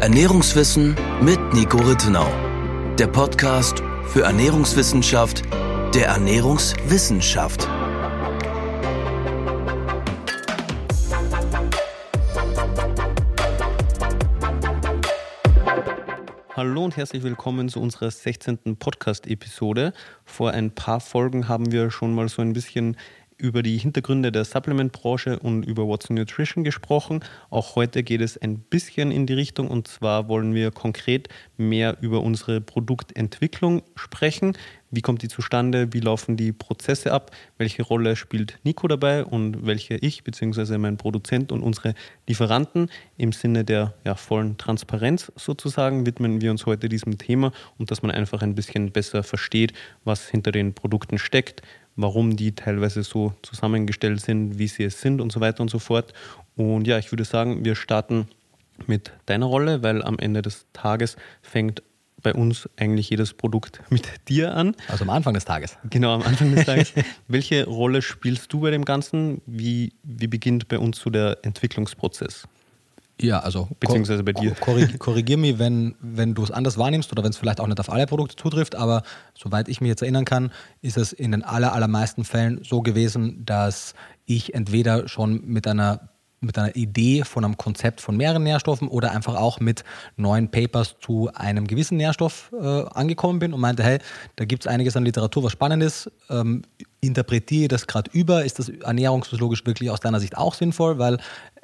Ernährungswissen mit Nico Rittenau. Der Podcast für Ernährungswissenschaft der Ernährungswissenschaft. Hallo und herzlich willkommen zu unserer 16. Podcast-Episode. Vor ein paar Folgen haben wir schon mal so ein bisschen über die Hintergründe der Supplement-Branche und über What's Nutrition gesprochen. Auch heute geht es ein bisschen in die Richtung und zwar wollen wir konkret mehr über unsere Produktentwicklung sprechen. Wie kommt die zustande? Wie laufen die Prozesse ab? Welche Rolle spielt Nico dabei und welche ich bzw. mein Produzent und unsere Lieferanten im Sinne der ja, vollen Transparenz sozusagen widmen wir uns heute diesem Thema und dass man einfach ein bisschen besser versteht, was hinter den Produkten steckt, warum die teilweise so zusammengestellt sind, wie sie es sind und so weiter und so fort. Und ja, ich würde sagen, wir starten mit deiner Rolle, weil am Ende des Tages fängt bei uns eigentlich jedes Produkt mit dir an. Also am Anfang des Tages. Genau, am Anfang des Tages. Welche Rolle spielst du bei dem Ganzen? Wie, wie beginnt bei uns so der Entwicklungsprozess? Ja, also beziehungsweise bei dir. Korrigier, korrigier mich, wenn, wenn du es anders wahrnimmst oder wenn es vielleicht auch nicht auf alle Produkte zutrifft, aber soweit ich mich jetzt erinnern kann, ist es in den aller, allermeisten Fällen so gewesen, dass ich entweder schon mit einer mit einer Idee von einem Konzept von mehreren Nährstoffen oder einfach auch mit neuen Papers zu einem gewissen Nährstoff äh, angekommen bin und meinte, hey, da gibt es einiges an Literatur, was spannend ist. Ähm, interpretiere das gerade über? Ist das ernährungsphysiologisch wirklich aus deiner Sicht auch sinnvoll? Weil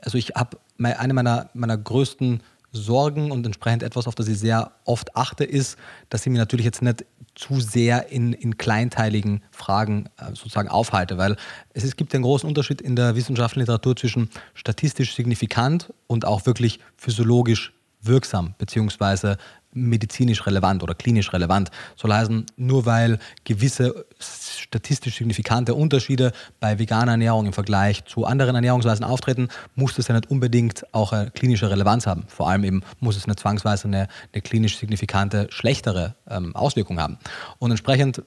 also ich habe eine meiner, meiner größten Sorgen und entsprechend etwas, auf das ich sehr oft achte, ist, dass ich mir natürlich jetzt nicht zu sehr in, in kleinteiligen Fragen äh, sozusagen aufhalte, weil es, es gibt einen großen Unterschied in der wissenschaftlichen Literatur zwischen statistisch signifikant und auch wirklich physiologisch wirksam, beziehungsweise medizinisch relevant oder klinisch relevant. Soll heißen, nur weil gewisse statistisch signifikante Unterschiede bei veganer Ernährung im Vergleich zu anderen Ernährungsweisen auftreten, muss das ja nicht unbedingt auch eine klinische Relevanz haben. Vor allem eben muss es nicht zwangsweise eine, eine klinisch signifikante schlechtere ähm, Auswirkung haben. Und entsprechend,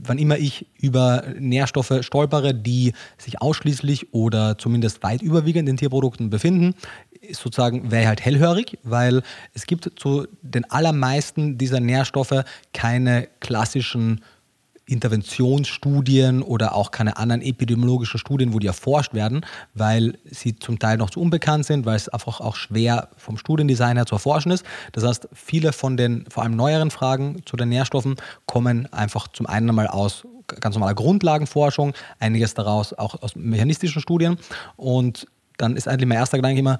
wann immer ich über Nährstoffe stolpere, die sich ausschließlich oder zumindest weit überwiegend in Tierprodukten befinden, sozusagen wäre ich halt hellhörig, weil es gibt zu den allermeisten dieser Nährstoffe keine klassischen Interventionsstudien oder auch keine anderen epidemiologischen Studien, wo die erforscht werden, weil sie zum Teil noch zu unbekannt sind, weil es einfach auch schwer vom Studiendesign her zu erforschen ist. Das heißt, viele von den vor allem neueren Fragen zu den Nährstoffen kommen einfach zum einen einmal aus ganz normaler Grundlagenforschung, einiges daraus auch aus mechanistischen Studien und dann ist eigentlich mein erster Gedanke immer,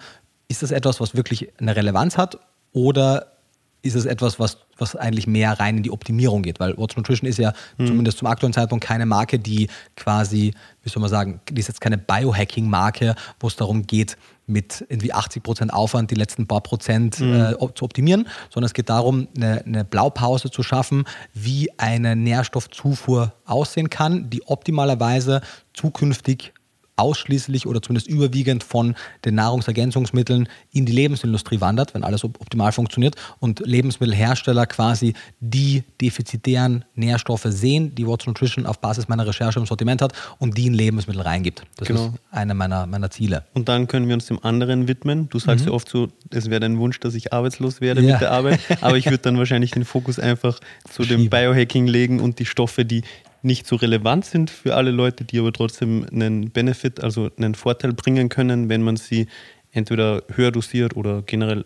ist das etwas, was wirklich eine Relevanz hat oder ist es etwas, was, was eigentlich mehr rein in die Optimierung geht? Weil What's Nutrition ist ja hm. zumindest zum aktuellen Zeitpunkt keine Marke, die quasi, wie soll man sagen, die ist jetzt keine Biohacking-Marke, wo es darum geht, mit irgendwie 80 Prozent Aufwand die letzten paar Prozent hm. äh, zu optimieren, sondern es geht darum, eine, eine Blaupause zu schaffen, wie eine Nährstoffzufuhr aussehen kann, die optimalerweise zukünftig ausschließlich oder zumindest überwiegend von den Nahrungsergänzungsmitteln in die Lebensmittelindustrie wandert, wenn alles optimal funktioniert und Lebensmittelhersteller quasi die defizitären Nährstoffe sehen, die What's Nutrition auf Basis meiner Recherche im Sortiment hat und die in Lebensmittel reingibt. Das genau. ist eine meiner, meiner Ziele. Und dann können wir uns dem anderen widmen. Du sagst mhm. ja oft so, es wäre dein Wunsch, dass ich arbeitslos werde ja. mit der Arbeit, aber ich würde dann wahrscheinlich den Fokus einfach zu dem Biohacking legen und die Stoffe, die nicht so relevant sind für alle Leute, die aber trotzdem einen Benefit, also einen Vorteil bringen können, wenn man sie entweder höher dosiert oder generell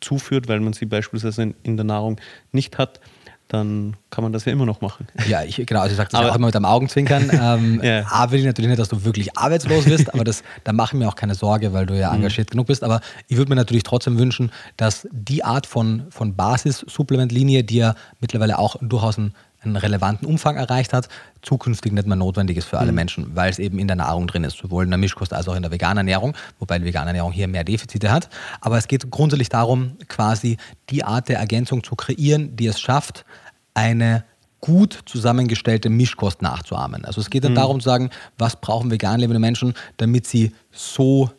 zuführt, weil man sie beispielsweise in der Nahrung nicht hat, dann kann man das ja immer noch machen. Ja, ich, genau, also ich sage das aber, auch immer mit einem Augenzwinkern. Ähm, ja. A, will ich natürlich nicht, dass du wirklich arbeitslos bist, aber das, da mache ich mir auch keine Sorge, weil du ja mhm. engagiert mhm. genug bist. Aber ich würde mir natürlich trotzdem wünschen, dass die Art von, von Basis-Supplementlinie, die ja mittlerweile auch durchaus ein einen relevanten Umfang erreicht hat, zukünftig nicht mehr notwendig ist für alle mhm. Menschen, weil es eben in der Nahrung drin ist, sowohl in der Mischkost als auch in der veganen Ernährung, wobei die vegane Ernährung hier mehr Defizite hat. Aber es geht grundsätzlich darum, quasi die Art der Ergänzung zu kreieren, die es schafft, eine gut zusammengestellte Mischkost nachzuahmen. Also es geht dann mhm. darum zu sagen, was brauchen vegan lebende Menschen, damit sie so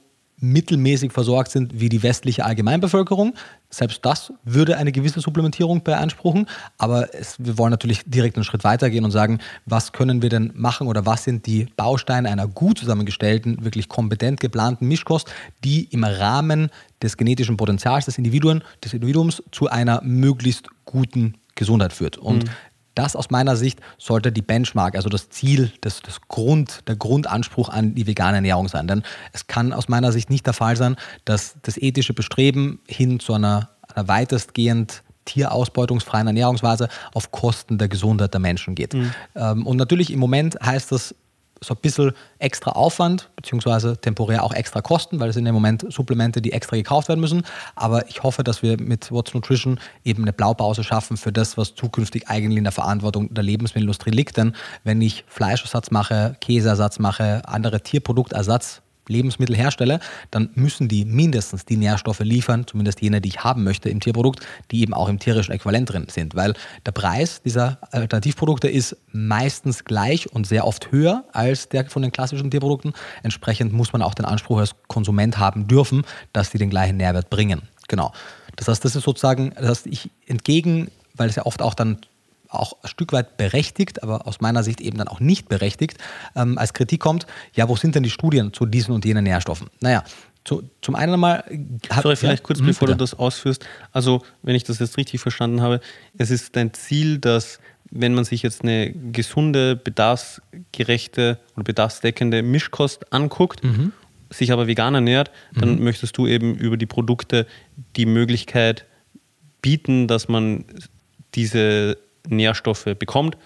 mittelmäßig versorgt sind wie die westliche Allgemeinbevölkerung. Selbst das würde eine gewisse Supplementierung beanspruchen. Aber es, wir wollen natürlich direkt einen Schritt weitergehen und sagen, was können wir denn machen oder was sind die Bausteine einer gut zusammengestellten, wirklich kompetent geplanten Mischkost, die im Rahmen des genetischen Potenzials des, Individuen, des Individuums zu einer möglichst guten Gesundheit führt. Und mhm. Das aus meiner Sicht sollte die Benchmark, also das Ziel, das, das Grund, der Grundanspruch an die vegane Ernährung sein. Denn es kann aus meiner Sicht nicht der Fall sein, dass das ethische Bestreben hin zu einer, einer weitestgehend tierausbeutungsfreien Ernährungsweise auf Kosten der Gesundheit der Menschen geht. Mhm. Ähm, und natürlich im Moment heißt das so ein bisschen extra Aufwand, beziehungsweise temporär auch extra Kosten, weil es sind im Moment Supplemente, die extra gekauft werden müssen. Aber ich hoffe, dass wir mit What's Nutrition eben eine Blaupause schaffen für das, was zukünftig eigentlich in der Verantwortung der Lebensmittelindustrie liegt. Denn wenn ich Fleischersatz mache, Käseersatz mache, andere Tierproduktersatz, Lebensmittel herstelle, dann müssen die mindestens die Nährstoffe liefern, zumindest jene, die ich haben möchte im Tierprodukt, die eben auch im tierischen Äquivalent drin sind. Weil der Preis dieser Alternativprodukte ist meistens gleich und sehr oft höher als der von den klassischen Tierprodukten. Entsprechend muss man auch den Anspruch als Konsument haben dürfen, dass sie den gleichen Nährwert bringen. Genau. Das heißt, das ist sozusagen, das heißt, ich entgegen, weil es ja oft auch dann auch ein Stück weit berechtigt, aber aus meiner Sicht eben dann auch nicht berechtigt, ähm, als Kritik kommt, ja, wo sind denn die Studien zu diesen und jenen Nährstoffen? Naja, zu, zum einen einmal. Sorry, vielleicht ja, kurz, hm, bevor bitte. du das ausführst. Also, wenn ich das jetzt richtig verstanden habe, es ist dein Ziel, dass, wenn man sich jetzt eine gesunde, bedarfsgerechte und bedarfsdeckende Mischkost anguckt, mhm. sich aber vegan ernährt, dann mhm. möchtest du eben über die Produkte die Möglichkeit bieten, dass man diese Nährstoffe bekommt,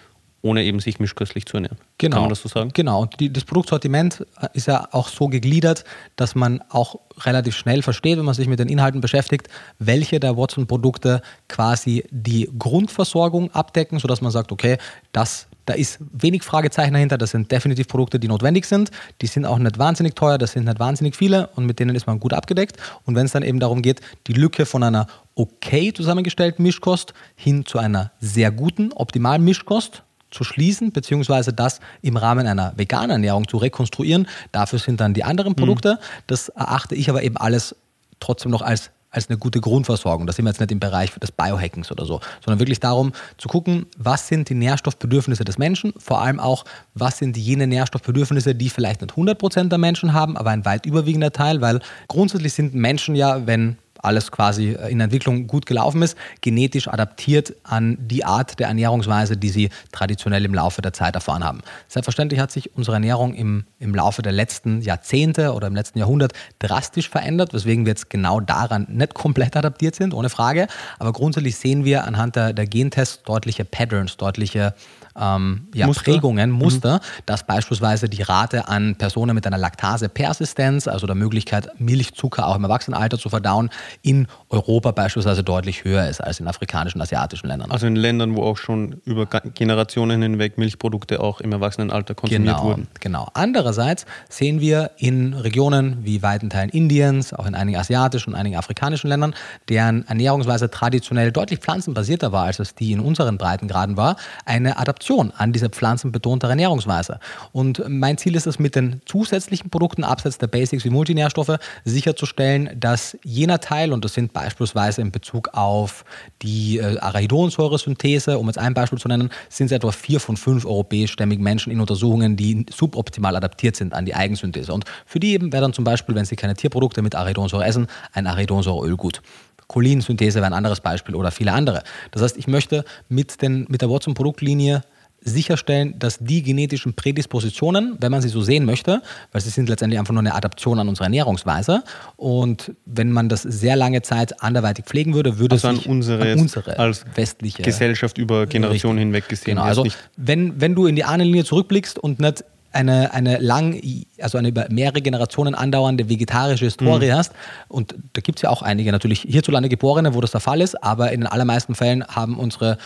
ohne eben sich mischköstlich zu ernähren. Genau. Kann man das so sagen? Genau. Und die, das Produktsortiment ist ja auch so gegliedert, dass man auch relativ schnell versteht, wenn man sich mit den Inhalten beschäftigt, welche der Watson-Produkte quasi die Grundversorgung abdecken, sodass man sagt, okay, das da ist wenig Fragezeichen dahinter. Das sind definitiv Produkte, die notwendig sind. Die sind auch nicht wahnsinnig teuer, das sind nicht wahnsinnig viele und mit denen ist man gut abgedeckt. Und wenn es dann eben darum geht, die Lücke von einer okay zusammengestellten Mischkost hin zu einer sehr guten, optimalen Mischkost zu schließen, beziehungsweise das im Rahmen einer veganen Ernährung zu rekonstruieren. Dafür sind dann die anderen Produkte. Mhm. Das erachte ich aber eben alles trotzdem noch als als eine gute Grundversorgung. Da sind wir jetzt nicht im Bereich des Biohackings oder so, sondern wirklich darum zu gucken, was sind die Nährstoffbedürfnisse des Menschen, vor allem auch, was sind jene Nährstoffbedürfnisse, die vielleicht nicht 100% der Menschen haben, aber ein weit überwiegender Teil, weil grundsätzlich sind Menschen ja, wenn alles quasi äh, in Entwicklung gut gelaufen ist, genetisch adaptiert an die Art der Ernährungsweise, die sie traditionell im Laufe der Zeit erfahren haben. Selbstverständlich hat sich unsere Ernährung im, im Laufe der letzten Jahrzehnte oder im letzten Jahrhundert drastisch verändert, weswegen wir jetzt genau daran nicht komplett adaptiert sind, ohne Frage. Aber grundsätzlich sehen wir anhand der, der Gentests deutliche Patterns, deutliche ähm, ja, Muster. Prägungen, mhm. Muster, mhm. dass beispielsweise die Rate an Personen mit einer Laktasepersistenz, also der Möglichkeit, Milchzucker auch im Erwachsenenalter zu verdauen, in Europa beispielsweise deutlich höher ist als in afrikanischen, asiatischen Ländern. Also in Ländern, wo auch schon über Generationen hinweg Milchprodukte auch im Erwachsenenalter konsumiert genau, wurden. Genau. Andererseits sehen wir in Regionen wie weiten Teilen Indiens, auch in einigen asiatischen und einigen afrikanischen Ländern, deren Ernährungsweise traditionell deutlich pflanzenbasierter war, als es die in unseren Breitengraden war, eine Adaption Adaption an diese pflanzenbetonte Ernährungsweise. Und mein Ziel ist es, mit den zusätzlichen Produkten abseits der Basics wie Multinährstoffe sicherzustellen, dass jener Teil, und das sind beispielsweise in Bezug auf die äh, Arachidonsäuresynthese, um jetzt ein Beispiel zu nennen, sind es etwa vier von fünf europäischstämmigen Menschen in Untersuchungen, die suboptimal adaptiert sind an die Eigensynthese. Und für die eben wäre dann zum Beispiel, wenn sie keine Tierprodukte mit Arachidonsäure essen, ein Arachidonsäureöl gut. Cholinsynthese wäre ein anderes Beispiel oder viele andere. Das heißt, ich möchte mit, den, mit der Watson-Produktlinie sicherstellen, dass die genetischen Prädispositionen, wenn man sie so sehen möchte, weil sie sind letztendlich einfach nur eine Adaption an unsere Ernährungsweise und wenn man das sehr lange Zeit anderweitig pflegen würde, würde also es sich unsere, an unsere als westliche Gesellschaft über Generationen hinweg gesehen. Genau, also wenn, wenn du in die Ahnenlinie zurückblickst und nicht eine, eine lang, also eine über mehrere Generationen andauernde vegetarische Historie mhm. hast, und da gibt es ja auch einige natürlich hierzulande Geborene, wo das der Fall ist, aber in den allermeisten Fällen haben unsere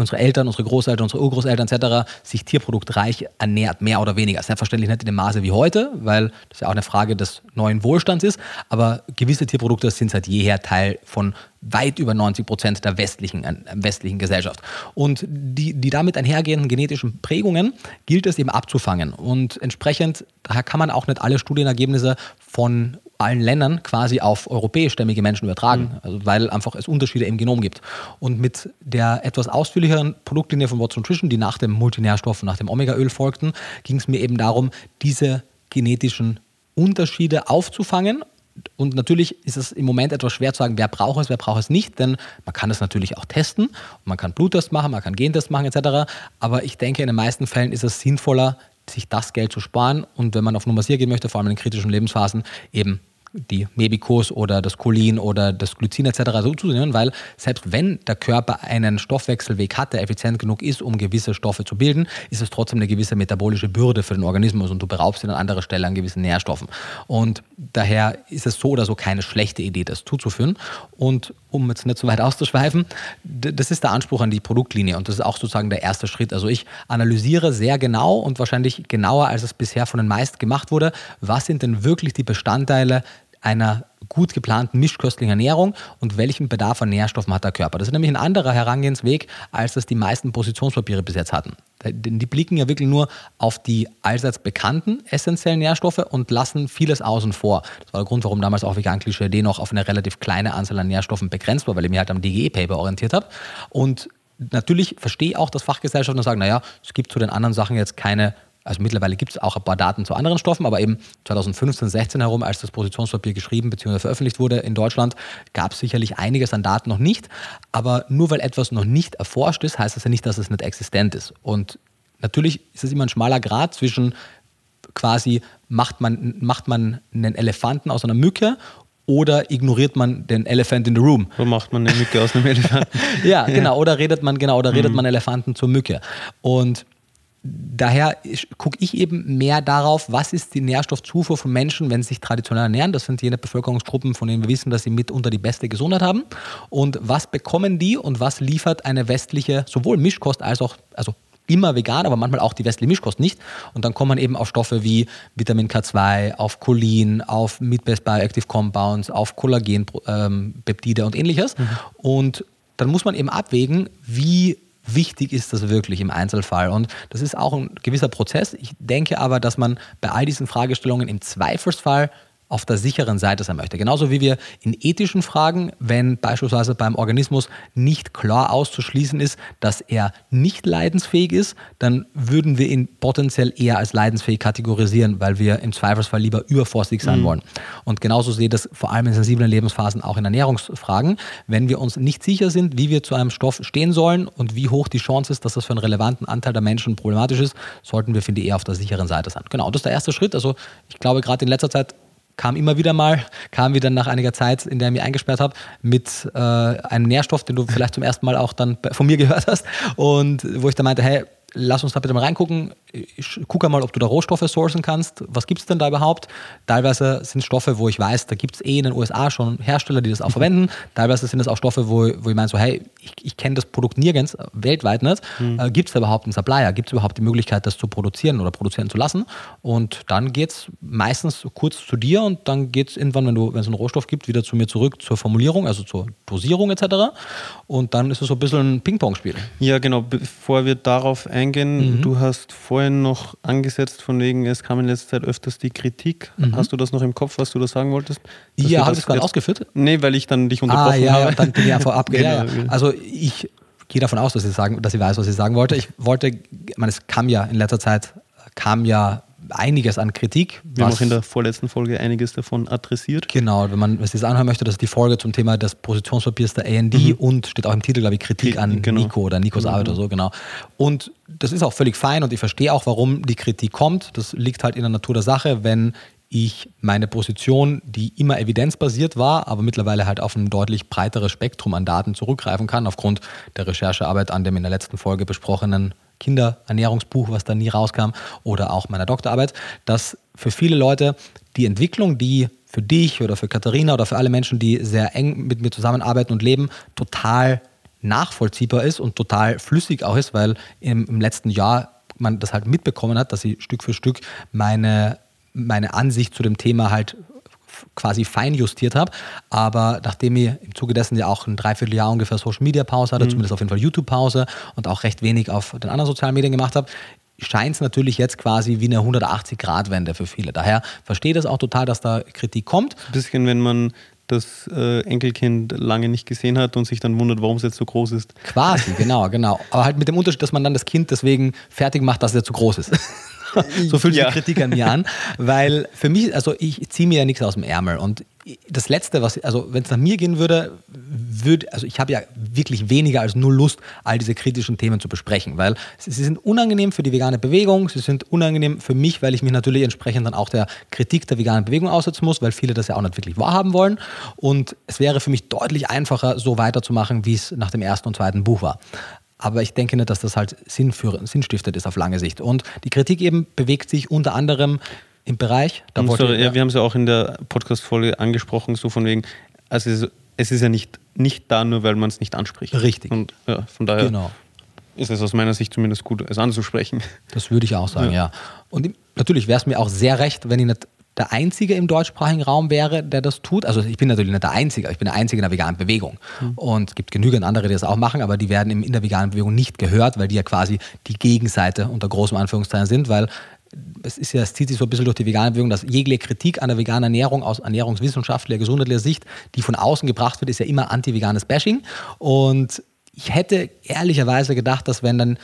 unsere Eltern, unsere Großeltern, unsere Urgroßeltern etc. sich tierproduktreich ernährt, mehr oder weniger. Selbstverständlich nicht in dem Maße wie heute, weil das ja auch eine Frage des neuen Wohlstands ist, aber gewisse Tierprodukte sind seit jeher Teil von weit über 90 Prozent der westlichen, äh, westlichen Gesellschaft. Und die, die damit einhergehenden genetischen Prägungen gilt es eben abzufangen. Und entsprechend, daher kann man auch nicht alle Studienergebnisse von allen Ländern quasi auf europäischstämmige Menschen übertragen, mhm. also weil einfach es Unterschiede im Genom gibt. Und mit der etwas ausführlicheren Produktlinie von Watson Nutrition, die nach dem Multinährstoff und nach dem Omega-Öl folgten, ging es mir eben darum, diese genetischen Unterschiede aufzufangen und natürlich ist es im Moment etwas schwer zu sagen, wer braucht es, wer braucht es nicht, denn man kann es natürlich auch testen. Man kann Bluttest machen, man kann Gentest machen etc. Aber ich denke, in den meisten Fällen ist es sinnvoller, sich das Geld zu sparen und wenn man auf Nummer 4 gehen möchte, vor allem in kritischen Lebensphasen, eben die Mebicos oder das Cholin oder das Glycin etc. so zu nehmen, weil selbst wenn der Körper einen Stoffwechselweg hat, der effizient genug ist, um gewisse Stoffe zu bilden, ist es trotzdem eine gewisse metabolische Bürde für den Organismus und du beraubst ihn an anderer Stelle an gewissen Nährstoffen. Und daher ist es so oder so keine schlechte Idee, das zuzuführen. Und um jetzt nicht so weit auszuschweifen, das ist der Anspruch an die Produktlinie und das ist auch sozusagen der erste Schritt. Also ich analysiere sehr genau und wahrscheinlich genauer, als es bisher von den meisten gemacht wurde, was sind denn wirklich die Bestandteile einer gut geplanten mischköstlichen Ernährung und welchen Bedarf an Nährstoffen hat der Körper. Das ist nämlich ein anderer Herangehensweg, als das die meisten Positionspapiere bis jetzt hatten. Denn die blicken ja wirklich nur auf die allseits bekannten essentiellen Nährstoffe und lassen vieles außen vor. Das war der Grund, warum damals auch Vegan D noch auf eine relativ kleine Anzahl an Nährstoffen begrenzt war, weil ich mich halt am DGE-Paper orientiert habe. Und natürlich verstehe ich auch, dass Fachgesellschaften sagen, naja, es gibt zu den anderen Sachen jetzt keine also mittlerweile gibt es auch ein paar Daten zu anderen Stoffen, aber eben 2015, 16 herum, als das Positionspapier geschrieben bzw. veröffentlicht wurde in Deutschland, gab es sicherlich einiges an Daten noch nicht. Aber nur weil etwas noch nicht erforscht ist, heißt das ja nicht, dass es nicht existent ist. Und natürlich ist es immer ein schmaler Grad zwischen quasi macht man, macht man einen Elefanten aus einer Mücke oder ignoriert man den Elephant in the Room? So macht man eine Mücke aus einem Elefanten. ja, genau. Oder redet man genau, oder redet mhm. man Elefanten zur Mücke. Und daher gucke ich eben mehr darauf, was ist die Nährstoffzufuhr von Menschen, wenn sie sich traditionell ernähren. Das sind jene Bevölkerungsgruppen, von denen wir wissen, dass sie mitunter die beste Gesundheit haben. Und was bekommen die und was liefert eine westliche, sowohl Mischkost als auch, also immer vegan, aber manchmal auch die westliche Mischkost nicht. Und dann kommt man eben auf Stoffe wie Vitamin K2, auf Cholin, auf Meat-Based Bioactive Compounds, auf Kollagenpeptide ähm, und ähnliches. Mhm. Und dann muss man eben abwägen, wie wichtig ist das wirklich im Einzelfall? Und das ist auch ein gewisser Prozess. Ich denke aber, dass man bei all diesen Fragestellungen im Zweifelsfall auf der sicheren Seite sein möchte. Genauso wie wir in ethischen Fragen, wenn beispielsweise beim Organismus nicht klar auszuschließen ist, dass er nicht leidensfähig ist, dann würden wir ihn potenziell eher als leidensfähig kategorisieren, weil wir im Zweifelsfall lieber übervorsichtig sein mhm. wollen. Und genauso sehe ich das vor allem in sensiblen Lebensphasen auch in Ernährungsfragen. Wenn wir uns nicht sicher sind, wie wir zu einem Stoff stehen sollen und wie hoch die Chance ist, dass das für einen relevanten Anteil der Menschen problematisch ist, sollten wir, finde ich, eher auf der sicheren Seite sein. Genau, das ist der erste Schritt. Also ich glaube, gerade in letzter Zeit kam immer wieder mal, kam wieder nach einiger Zeit, in der ich mich eingesperrt habe, mit äh, einem Nährstoff, den du vielleicht zum ersten Mal auch dann von mir gehört hast. Und wo ich dann meinte, hey, lass uns da bitte mal reingucken. Ich gucke mal, ob du da Rohstoffe sourcen kannst. Was gibt es denn da überhaupt? Teilweise sind Stoffe, wo ich weiß, da gibt es eh in den USA schon Hersteller, die das auch mhm. verwenden. Teilweise sind es auch Stoffe, wo, wo ich meine, so, hey, ich, ich kenne das Produkt nirgends, weltweit nicht. Mhm. Äh, gibt es da überhaupt einen Supplier? Gibt es überhaupt die Möglichkeit, das zu produzieren oder produzieren zu lassen? Und dann geht es meistens kurz zu dir und dann geht es irgendwann, wenn, du, wenn es einen Rohstoff gibt, wieder zu mir zurück zur Formulierung, also zur Dosierung etc. Und dann ist es so ein bisschen ein Ping-Pong-Spiel. Ja, genau. Bevor wir darauf eingehen, eingehen. Mhm. Du hast vorhin noch angesetzt, von wegen, es kam in letzter Zeit öfters die Kritik. Mhm. Hast du das noch im Kopf, was du da sagen wolltest? Ja, habe ich das gerade ausgeführt? Nee, weil ich dann dich unterbrochen ah, ja, habe. Ja, dann bin ich einfach abgehört. genau. ja, Also ich gehe davon aus, dass ich, sagen, dass ich weiß, was ich sagen wollte. Ich wollte, ich meine, es kam ja in letzter Zeit, kam ja einiges an Kritik. Wir haben auch in der vorletzten Folge einiges davon adressiert. Genau, wenn man sich das anhören möchte, das ist die Folge zum Thema des Positionspapiers der AND mhm. und steht auch im Titel, glaube ich, Kritik an genau. Nico oder Nikos genau. Arbeit oder so, genau. Und das ist auch völlig fein und ich verstehe auch, warum die Kritik kommt. Das liegt halt in der Natur der Sache, wenn ich meine Position, die immer evidenzbasiert war, aber mittlerweile halt auf ein deutlich breiteres Spektrum an Daten zurückgreifen kann, aufgrund der Recherchearbeit an dem in der letzten Folge besprochenen Kinderernährungsbuch, was da nie rauskam, oder auch meiner Doktorarbeit, dass für viele Leute die Entwicklung, die für dich oder für Katharina oder für alle Menschen, die sehr eng mit mir zusammenarbeiten und leben, total nachvollziehbar ist und total flüssig auch ist, weil im, im letzten Jahr man das halt mitbekommen hat, dass ich Stück für Stück meine, meine Ansicht zu dem Thema halt quasi fein justiert habe. Aber nachdem ich im Zuge dessen ja auch ein Dreivierteljahr ungefähr Social Media Pause hatte, mhm. zumindest auf jeden Fall YouTube Pause und auch recht wenig auf den anderen sozialen Medien gemacht habe, scheint es natürlich jetzt quasi wie eine 180-Grad-Wende für viele. Daher verstehe das auch total, dass da Kritik kommt. Ein bisschen, wenn man das äh, Enkelkind lange nicht gesehen hat und sich dann wundert, warum es jetzt so groß ist. Quasi, genau, genau. Aber halt mit dem Unterschied, dass man dann das Kind deswegen fertig macht, dass er zu groß ist. so fühlt sich ja. die Kritik an mir an, weil für mich, also ich ziehe mir ja nichts aus dem Ärmel und das Letzte, was, also wenn es nach mir gehen würde, würde, also ich habe ja wirklich weniger als nur Lust, all diese kritischen Themen zu besprechen, weil sie, sie, sind unangenehm für die vegane Bewegung, sie sind unangenehm für mich, weil ich mich natürlich entsprechend dann auch der Kritik der veganen Bewegung aussetzen muss, weil viele das ja auch nicht wirklich wahrhaben wollen. Und es wäre für mich deutlich einfacher, so weiterzumachen, wie es nach dem ersten und zweiten Buch war. Aber ich denke nicht, dass das halt sinnstiftend ist auf lange Sicht. Und die Kritik eben bewegt sich unter anderem im Bereich. Da so, ja, ja, wir haben es ja auch in der Podcast-Folge angesprochen, so von wegen, also es ist ja nicht, nicht da, nur weil man es nicht anspricht. Richtig. Und ja, von daher genau. ist es aus meiner Sicht zumindest gut, es anzusprechen. Das würde ich auch sagen, ja. ja. Und natürlich wäre es mir auch sehr recht, wenn ich nicht der Einzige im deutschsprachigen Raum wäre, der das tut. Also ich bin natürlich nicht der Einzige, ich bin der Einzige in der veganen Bewegung. Mhm. Und es gibt genügend andere, die das auch machen, aber die werden in der veganen Bewegung nicht gehört, weil die ja quasi die Gegenseite unter großem Anführungszeichen sind, weil es ist ja, es zieht sich so ein bisschen durch die vegane Bewegung, dass jegliche Kritik an der veganen Ernährung aus ernährungswissenschaftlicher, gesundheitlicher Sicht, die von außen gebracht wird, ist ja immer anti-veganes Bashing. Und ich hätte ehrlicherweise gedacht, dass wenn dann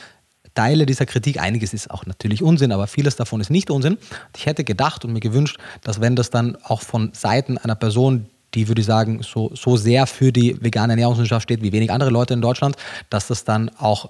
Teile dieser Kritik, einiges ist auch natürlich Unsinn, aber vieles davon ist nicht Unsinn. Ich hätte gedacht und mir gewünscht, dass wenn das dann auch von Seiten einer Person, die würde ich sagen, so, so sehr für die vegane Ernährungswissenschaft steht wie wenig andere Leute in Deutschland, dass das dann auch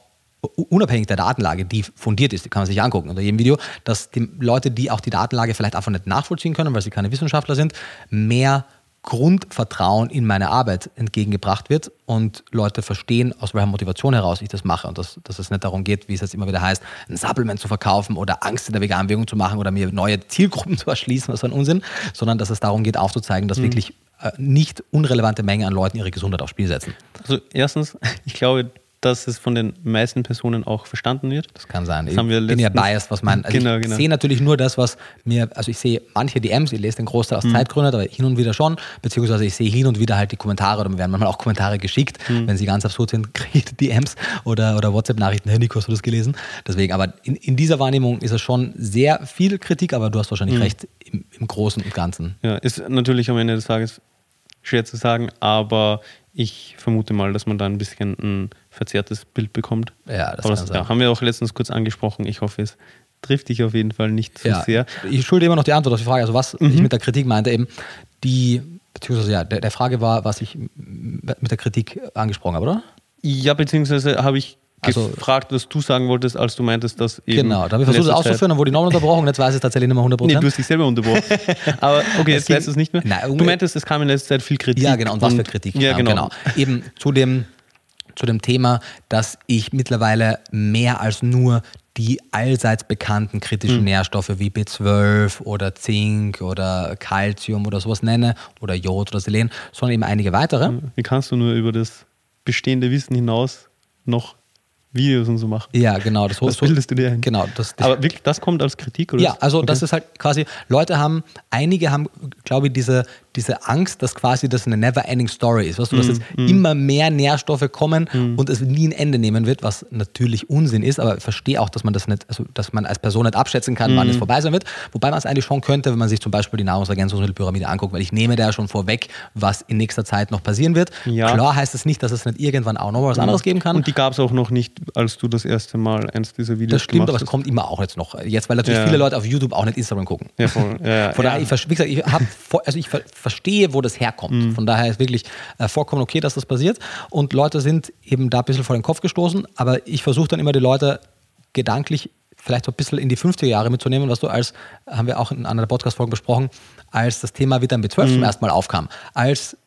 unabhängig der Datenlage, die fundiert ist, die kann man sich angucken unter jedem Video, dass die Leute, die auch die Datenlage vielleicht einfach nicht nachvollziehen können, weil sie keine Wissenschaftler sind, mehr Grundvertrauen in meine Arbeit entgegengebracht wird und Leute verstehen, aus welcher Motivation heraus ich das mache und dass, dass es nicht darum geht, wie es jetzt immer wieder heißt, ein Supplement zu verkaufen oder Angst in der veganen Bewegung zu machen oder mir neue Zielgruppen zu erschließen, was für ein Unsinn, sondern dass es darum geht, aufzuzeigen, dass mhm. wirklich äh, nicht unrelevante Menge an Leuten ihre Gesundheit aufs Spiel setzen. Also erstens, ich glaube, dass es von den meisten Personen auch verstanden wird. Das kann sein. Das ich bin ja biased, was mein. Also genau, ich genau. sehe natürlich nur das, was mir, also ich sehe manche DMs, ich lese den Großteil aus mhm. Zeitgründen, aber hin und wieder schon, beziehungsweise ich sehe hin und wieder halt die Kommentare oder mir werden manchmal auch Kommentare geschickt, mhm. wenn sie ganz absurd sind, kriege ich DMs oder, oder WhatsApp-Nachrichten, hey Nico, hast du das gelesen? Deswegen, aber in, in dieser Wahrnehmung ist es schon sehr viel Kritik, aber du hast wahrscheinlich mhm. recht im, im Großen und Ganzen. Ja, ist natürlich am Ende des Tages schwer zu sagen, aber ich vermute mal, dass man da ein bisschen ein verzerrtes Bild bekommt. Ja, das, das ja, haben wir auch letztens kurz angesprochen. Ich hoffe, es trifft dich auf jeden Fall nicht so ja. sehr. Ich schulde immer noch die Antwort auf die Frage, also was mhm. ich mit der Kritik meinte, eben die, beziehungsweise ja, der, der Frage war, was ich mit der Kritik angesprochen habe, oder? Ja, beziehungsweise habe ich also, gefragt, was du sagen wolltest, als du meintest, dass eben. Genau, da habe ich versucht, es auszuführen, dann wurde ich nochmal unterbrochen und jetzt weiß ich tatsächlich nicht mehr 100%. Nee, du hast dich selber unterbrochen. Aber okay, jetzt weißt du es nicht mehr. Nein, du meintest, es kam in letzter Zeit viel Kritik. Ja, genau, und was für Kritik. Ja, genau. genau. Eben zu dem, zu dem Thema, dass ich mittlerweile mehr als nur die allseits bekannten kritischen mhm. Nährstoffe wie B12 oder Zink oder Calcium oder sowas nenne oder Jod oder Selen, sondern eben einige weitere. Wie kannst du nur über das bestehende Wissen hinaus noch Videos und so machen. Ja, genau. Das, das bildest du dir ein. Genau. Das, Aber wirklich, das kommt als Kritik, oder? Ja, also okay. das ist halt quasi, Leute haben, einige haben, glaube ich, diese, diese Angst, dass quasi das eine never-ending Story ist. Weißt du, dass mm, jetzt mm. immer mehr Nährstoffe kommen mm. und es nie ein Ende nehmen wird, was natürlich Unsinn ist, aber ich verstehe auch, dass man das nicht, also dass man als Person nicht abschätzen kann, wann es mm. vorbei sein wird. Wobei man es eigentlich schon könnte, wenn man sich zum Beispiel die Nahrungsergänzungsmittelpyramide anguckt, weil ich nehme da schon vorweg, was in nächster Zeit noch passieren wird. Ja. Klar heißt es nicht, dass es nicht irgendwann auch noch was anderes geben kann. Und die gab es auch noch nicht, als du das erste Mal eins dieser Videos Das stimmt, aber es kommt immer auch jetzt noch. Jetzt, weil natürlich ja. viele Leute auf YouTube auch nicht Instagram gucken. Ja, voll. Ja, Von daher, ich, wie gesagt, ich, hab, also ich verstehe, wo das her herkommt. Mhm. Von daher ist wirklich äh, vollkommen okay, dass das passiert. Und Leute sind eben da ein bisschen vor den Kopf gestoßen, aber ich versuche dann immer die Leute gedanklich vielleicht so ein bisschen in die 50er Jahre mitzunehmen, was du als, haben wir auch in einer Podcast-Folgen besprochen, als das Thema Vitamin B12 mhm. zum ersten Mal aufkam. Als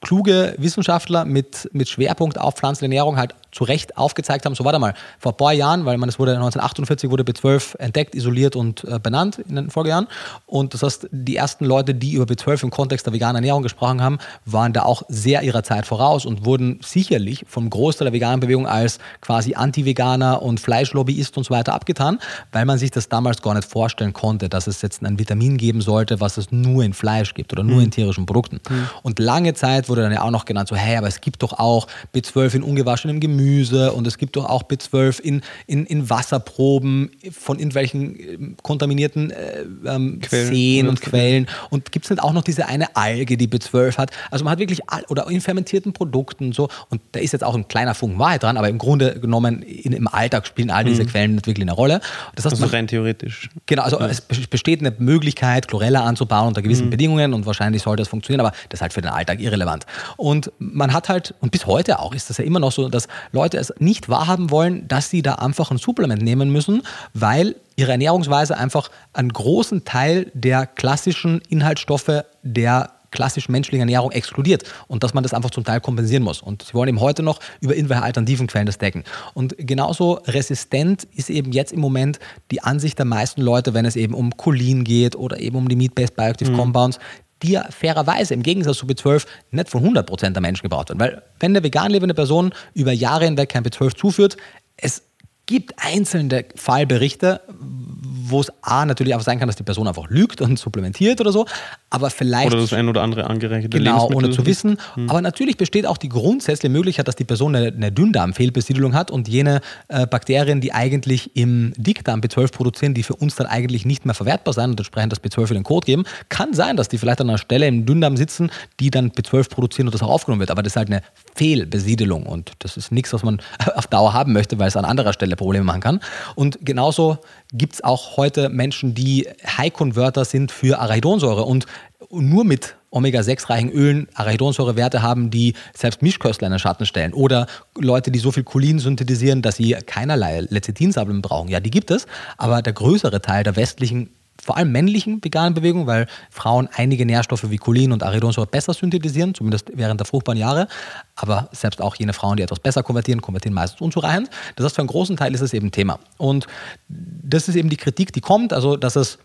kluge Wissenschaftler mit, mit Schwerpunkt auf Pflanzenernährung halt zu Recht aufgezeigt haben, so warte mal, vor ein paar Jahren, weil man es wurde 1948 wurde B12 entdeckt, isoliert und äh, benannt in den Folgejahren und das heißt, die ersten Leute, die über B12 im Kontext der veganen Ernährung gesprochen haben, waren da auch sehr ihrer Zeit voraus und wurden sicherlich vom Großteil der veganen Bewegung als quasi Anti-Veganer und Fleischlobbyist und so weiter abgetan, weil man sich das damals gar nicht vorstellen konnte, dass es jetzt ein Vitamin geben sollte, was es nur in Fleisch gibt oder nur mhm. in tierischen Produkten. Mhm. Und lange Zeit wurde dann ja auch noch genannt, so, hey, aber es gibt doch auch B12 in ungewaschenem Gemüse und es gibt doch auch B12 in, in, in Wasserproben von irgendwelchen ähm, kontaminierten äh, ähm, Seen und Quellen. Und gibt es nicht auch noch diese eine Alge, die B12 hat? Also man hat wirklich, all, oder in fermentierten Produkten so, und da ist jetzt auch ein kleiner Funken Wahrheit dran, aber im Grunde genommen in, im Alltag spielen all diese mhm. Quellen nicht wirklich eine Rolle. Das heißt, also man, rein theoretisch. Genau, also ja. es besteht eine Möglichkeit, Chlorella anzubauen unter gewissen mhm. Bedingungen und wahrscheinlich sollte das funktionieren, aber das ist halt für den Alltag irrelevant. Und man hat halt, und bis heute auch ist das ja immer noch so, dass Leute es nicht wahrhaben wollen, dass sie da einfach ein Supplement nehmen müssen, weil ihre Ernährungsweise einfach einen großen Teil der klassischen Inhaltsstoffe der klassisch menschlichen Ernährung exkludiert und dass man das einfach zum Teil kompensieren muss. Und sie wollen eben heute noch über irgendwelche alternativen Quellen das decken. Und genauso resistent ist eben jetzt im Moment die Ansicht der meisten Leute, wenn es eben um Cholin geht oder eben um die Meat-Based Bioactive mhm. Compounds, die ja fairerweise im Gegensatz zu B12 nicht von 100% der Menschen gebraucht werden. Weil wenn eine vegan lebende Person über Jahre hinweg kein B12 zuführt, es gibt einzelne Fallberichte, wo es A natürlich auch sein kann, dass die Person einfach lügt und supplementiert oder so, aber vielleicht. Oder das ein oder andere angereicherte Genau, ohne zu wissen. Hm. Aber natürlich besteht auch die grundsätzliche Möglichkeit, dass die Person eine, eine Dünndarmfehlbesiedelung hat und jene äh, Bakterien, die eigentlich im Dickdarm B12 produzieren, die für uns dann eigentlich nicht mehr verwertbar sein und entsprechend das B12 in den Code geben, kann sein, dass die vielleicht an einer Stelle im Dünndarm sitzen, die dann B12 produzieren und das auch aufgenommen wird. Aber das ist halt eine Fehlbesiedelung und das ist nichts, was man auf Dauer haben möchte, weil es an anderer Stelle Probleme machen kann. Und genauso gibt es auch heute Menschen, die High-Converter sind für Arachidonsäure und nur mit Omega-6-reichen Ölen Arachidonsäurewerte haben, die selbst Mischköstler in den Schatten stellen. Oder Leute, die so viel Cholin synthetisieren, dass sie keinerlei Lecithinsamen brauchen. Ja, die gibt es, aber der größere Teil der westlichen vor allem männlichen veganen Bewegung, weil Frauen einige Nährstoffe wie Cholin und Arachidonsäure besser synthetisieren, zumindest während der fruchtbaren Jahre. Aber selbst auch jene Frauen, die etwas besser konvertieren, konvertieren meistens unzureichend. Das heißt, für einen großen Teil ist es eben Thema. Und das ist eben die Kritik, die kommt, also dass es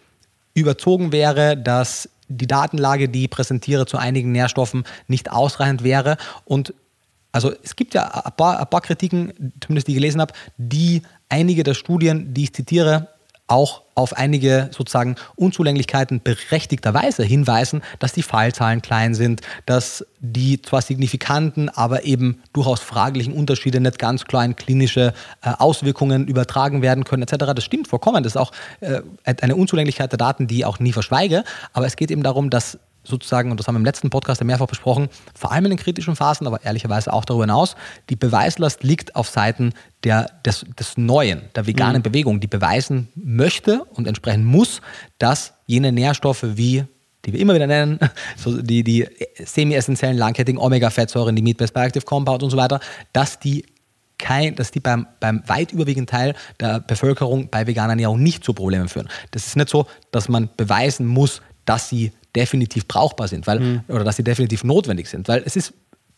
überzogen wäre, dass die Datenlage, die ich präsentiere zu einigen Nährstoffen, nicht ausreichend wäre. Und also es gibt ja ein paar, ein paar Kritiken, zumindest die ich gelesen habe, die einige der Studien, die ich zitiere, auch auf einige sozusagen Unzulänglichkeiten berechtigterweise hinweisen, dass die Fallzahlen klein sind, dass die zwar signifikanten, aber eben durchaus fraglichen Unterschiede nicht ganz klar in klinische äh, Auswirkungen übertragen werden können, etc. Das stimmt vollkommen. Das ist auch äh, eine Unzulänglichkeit der Daten, die ich auch nie verschweige. Aber es geht eben darum, dass sozusagen, und das haben wir im letzten Podcast ja mehrfach besprochen, vor allem in den kritischen Phasen, aber ehrlicherweise auch darüber hinaus, die Beweislast liegt auf Seiten der, des, des Neuen, der veganen mhm. Bewegung, die beweisen möchte und entsprechend muss, dass jene Nährstoffe wie die wir immer wieder nennen, so die, die semi-essentiellen langkettigen Omega-Fettsäuren, die Meat-Based Bioactive Compound und so weiter, dass die kein, dass die beim, beim weit überwiegenden Teil der Bevölkerung bei veganer Ernährung nicht zu Problemen führen. Das ist nicht so, dass man beweisen muss, dass sie definitiv brauchbar sind, weil, mhm. oder dass sie definitiv notwendig sind. Weil es ist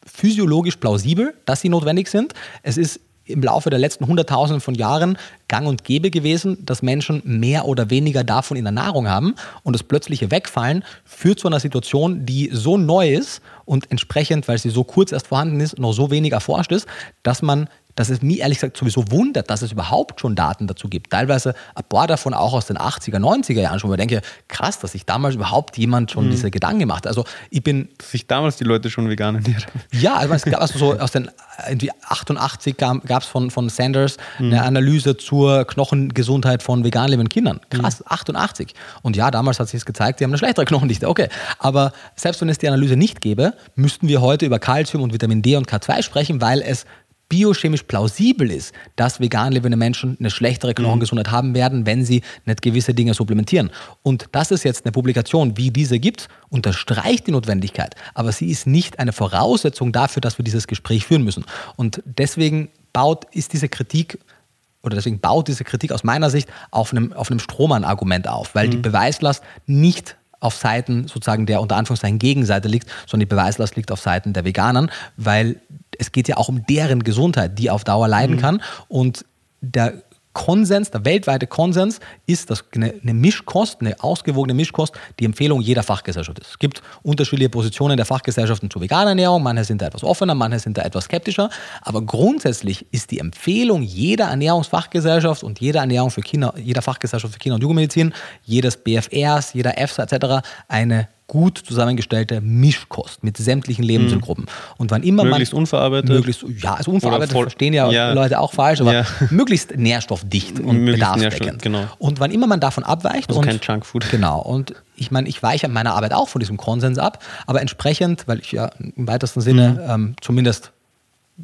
physiologisch plausibel, dass sie notwendig sind. Es ist im Laufe der letzten Hunderttausenden von Jahren gang und gäbe gewesen, dass Menschen mehr oder weniger davon in der Nahrung haben und das plötzliche Wegfallen führt zu einer Situation, die so neu ist und entsprechend, weil sie so kurz erst vorhanden ist, noch so wenig erforscht ist, dass man dass es mich ehrlich gesagt sowieso wundert, dass es überhaupt schon Daten dazu gibt. Teilweise ein paar davon auch aus den 80er, 90er Jahren schon, wo ich denke, krass, dass sich damals überhaupt jemand schon mhm. diese Gedanken gemacht hat. Also ich bin... Dass sich damals die Leute schon vegan ernährt Ja, also es gab also so aus den irgendwie 88 gab es von, von Sanders mhm. eine Analyse zur Knochengesundheit von vegan lebenden Kindern. Krass, mhm. 88. Und ja, damals hat sich es gezeigt, die haben eine schlechtere Knochendichte. Okay, aber selbst wenn es die Analyse nicht gäbe, müssten wir heute über Kalzium und Vitamin D und K2 sprechen, weil es biochemisch plausibel ist, dass vegan lebende Menschen eine schlechtere Knochengesundheit mhm. haben werden, wenn sie nicht gewisse Dinge supplementieren. Und dass es jetzt eine Publikation wie diese gibt, unterstreicht die Notwendigkeit, aber sie ist nicht eine Voraussetzung dafür, dass wir dieses Gespräch führen müssen. Und deswegen baut, ist diese Kritik oder deswegen baut diese Kritik aus meiner Sicht auf einem, auf einem Strohmann-Argument auf, weil mhm. die Beweislast nicht auf Seiten sozusagen der unter Anführungszeichen Gegenseite liegt, sondern die Beweislast liegt auf Seiten der Veganern, weil es geht ja auch um deren Gesundheit, die auf Dauer leiden mhm. kann. Und der Konsens, der weltweite Konsens ist, dass eine, Mischkost, eine ausgewogene Mischkost, die Empfehlung jeder Fachgesellschaft ist. Es gibt unterschiedliche Positionen der Fachgesellschaften zur veganen Ernährung. Manche sind da etwas offener, manche sind da etwas skeptischer. Aber grundsätzlich ist die Empfehlung jeder Ernährungsfachgesellschaft und jeder Ernährung für Kinder, jeder Fachgesellschaft für Kinder- und Jugendmedizin, jedes BFRs, jeder EFSA etc. eine gut zusammengestellte Mischkost mit sämtlichen Lebensmittelgruppen. Und wann immer Möglichst man unverarbeitet. möglichst ja, also unverarbeitet voll- verstehen ja, Ja. Leute auch falsch, aber Ja. möglichst nährstoffdicht und Möglichst bedarfsdeckend. genau. Und wann immer man davon abweicht Also und kein Junkfood. Genau. Und ich meine, ich weiche an meiner Arbeit auch von diesem Konsens ab, aber entsprechend, weil ich ja im weitesten Sinne Mhm. ähm, zumindest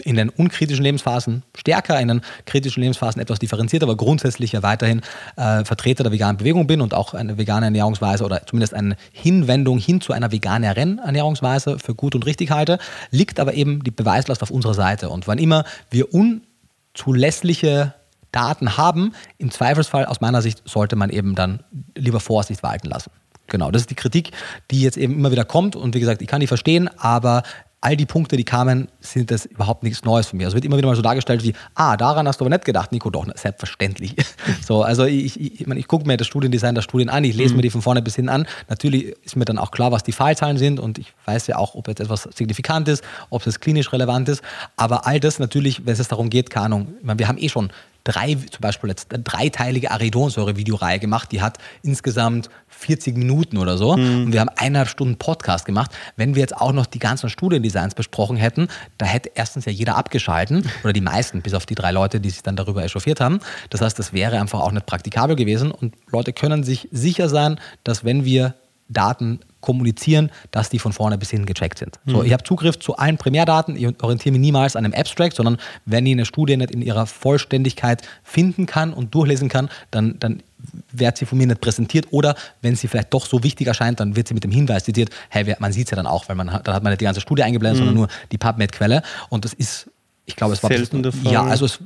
in den unkritischen Lebensphasen stärker, in den kritischen Lebensphasen etwas differenziert, aber grundsätzlich ja weiterhin äh, Vertreter der veganen Bewegung bin und auch eine vegane Ernährungsweise oder zumindest eine Hinwendung hin zu einer veganeren Ernährungsweise für gut und richtig halte, liegt aber eben die Beweislast auf unserer Seite. Und wann immer wir unzulässliche Daten haben, im Zweifelsfall aus meiner Sicht sollte man eben dann lieber Vorsicht walten lassen. Genau, das ist die Kritik, die jetzt eben immer wieder kommt. Und wie gesagt, ich kann die verstehen, aber all die Punkte, die kamen, sind das überhaupt nichts Neues für mich. Also wird immer wieder mal so dargestellt wie, ah, daran hast du aber nicht gedacht, Nico, doch, na, selbstverständlich. So, also ich, ich, ich, meine, ich gucke mir das Studiendesign der Studien an, ich lese mir die von vorne bis hin an. Natürlich ist mir dann auch klar, was die Fallzahlen sind und ich weiß ja auch, ob jetzt etwas signifikant ist, ob es klinisch relevant ist. Aber all das natürlich, wenn es darum geht, keine Ahnung, ich meine, wir haben eh schon drei, zum Beispiel jetzt eine dreiteilige Aridonsäure-Videoreihe gemacht, die hat insgesamt 40 Minuten oder so. Und wir haben eineinhalb Stunden Podcast gemacht. Wenn wir jetzt auch noch die ganzen Studiendesigns besprochen hätten, da hätte erstens ja jeder abgeschalten oder die meisten, bis auf die drei Leute, die sich dann darüber echauffiert haben. Das heißt, das wäre einfach auch nicht praktikabel gewesen. Und Leute können sich sicher sein, dass wenn wir Daten kommunizieren, dass die von vorne bis hin gecheckt sind. So, ich habe Zugriff zu allen Primärdaten, ich orientiere mich niemals an einem Abstract, sondern wenn ich eine Studie nicht in ihrer Vollständigkeit finden kann und durchlesen kann, dann, dann wird sie von mir nicht präsentiert oder wenn sie vielleicht doch so wichtig erscheint, dann wird sie mit dem Hinweis zitiert, hey, man sieht es ja dann auch, weil man hat, dann hat man nicht die ganze Studie eingeblendet, sondern nur die PubMed-Quelle und das ist, ich glaube, es war Selten der Fall. ja, also es,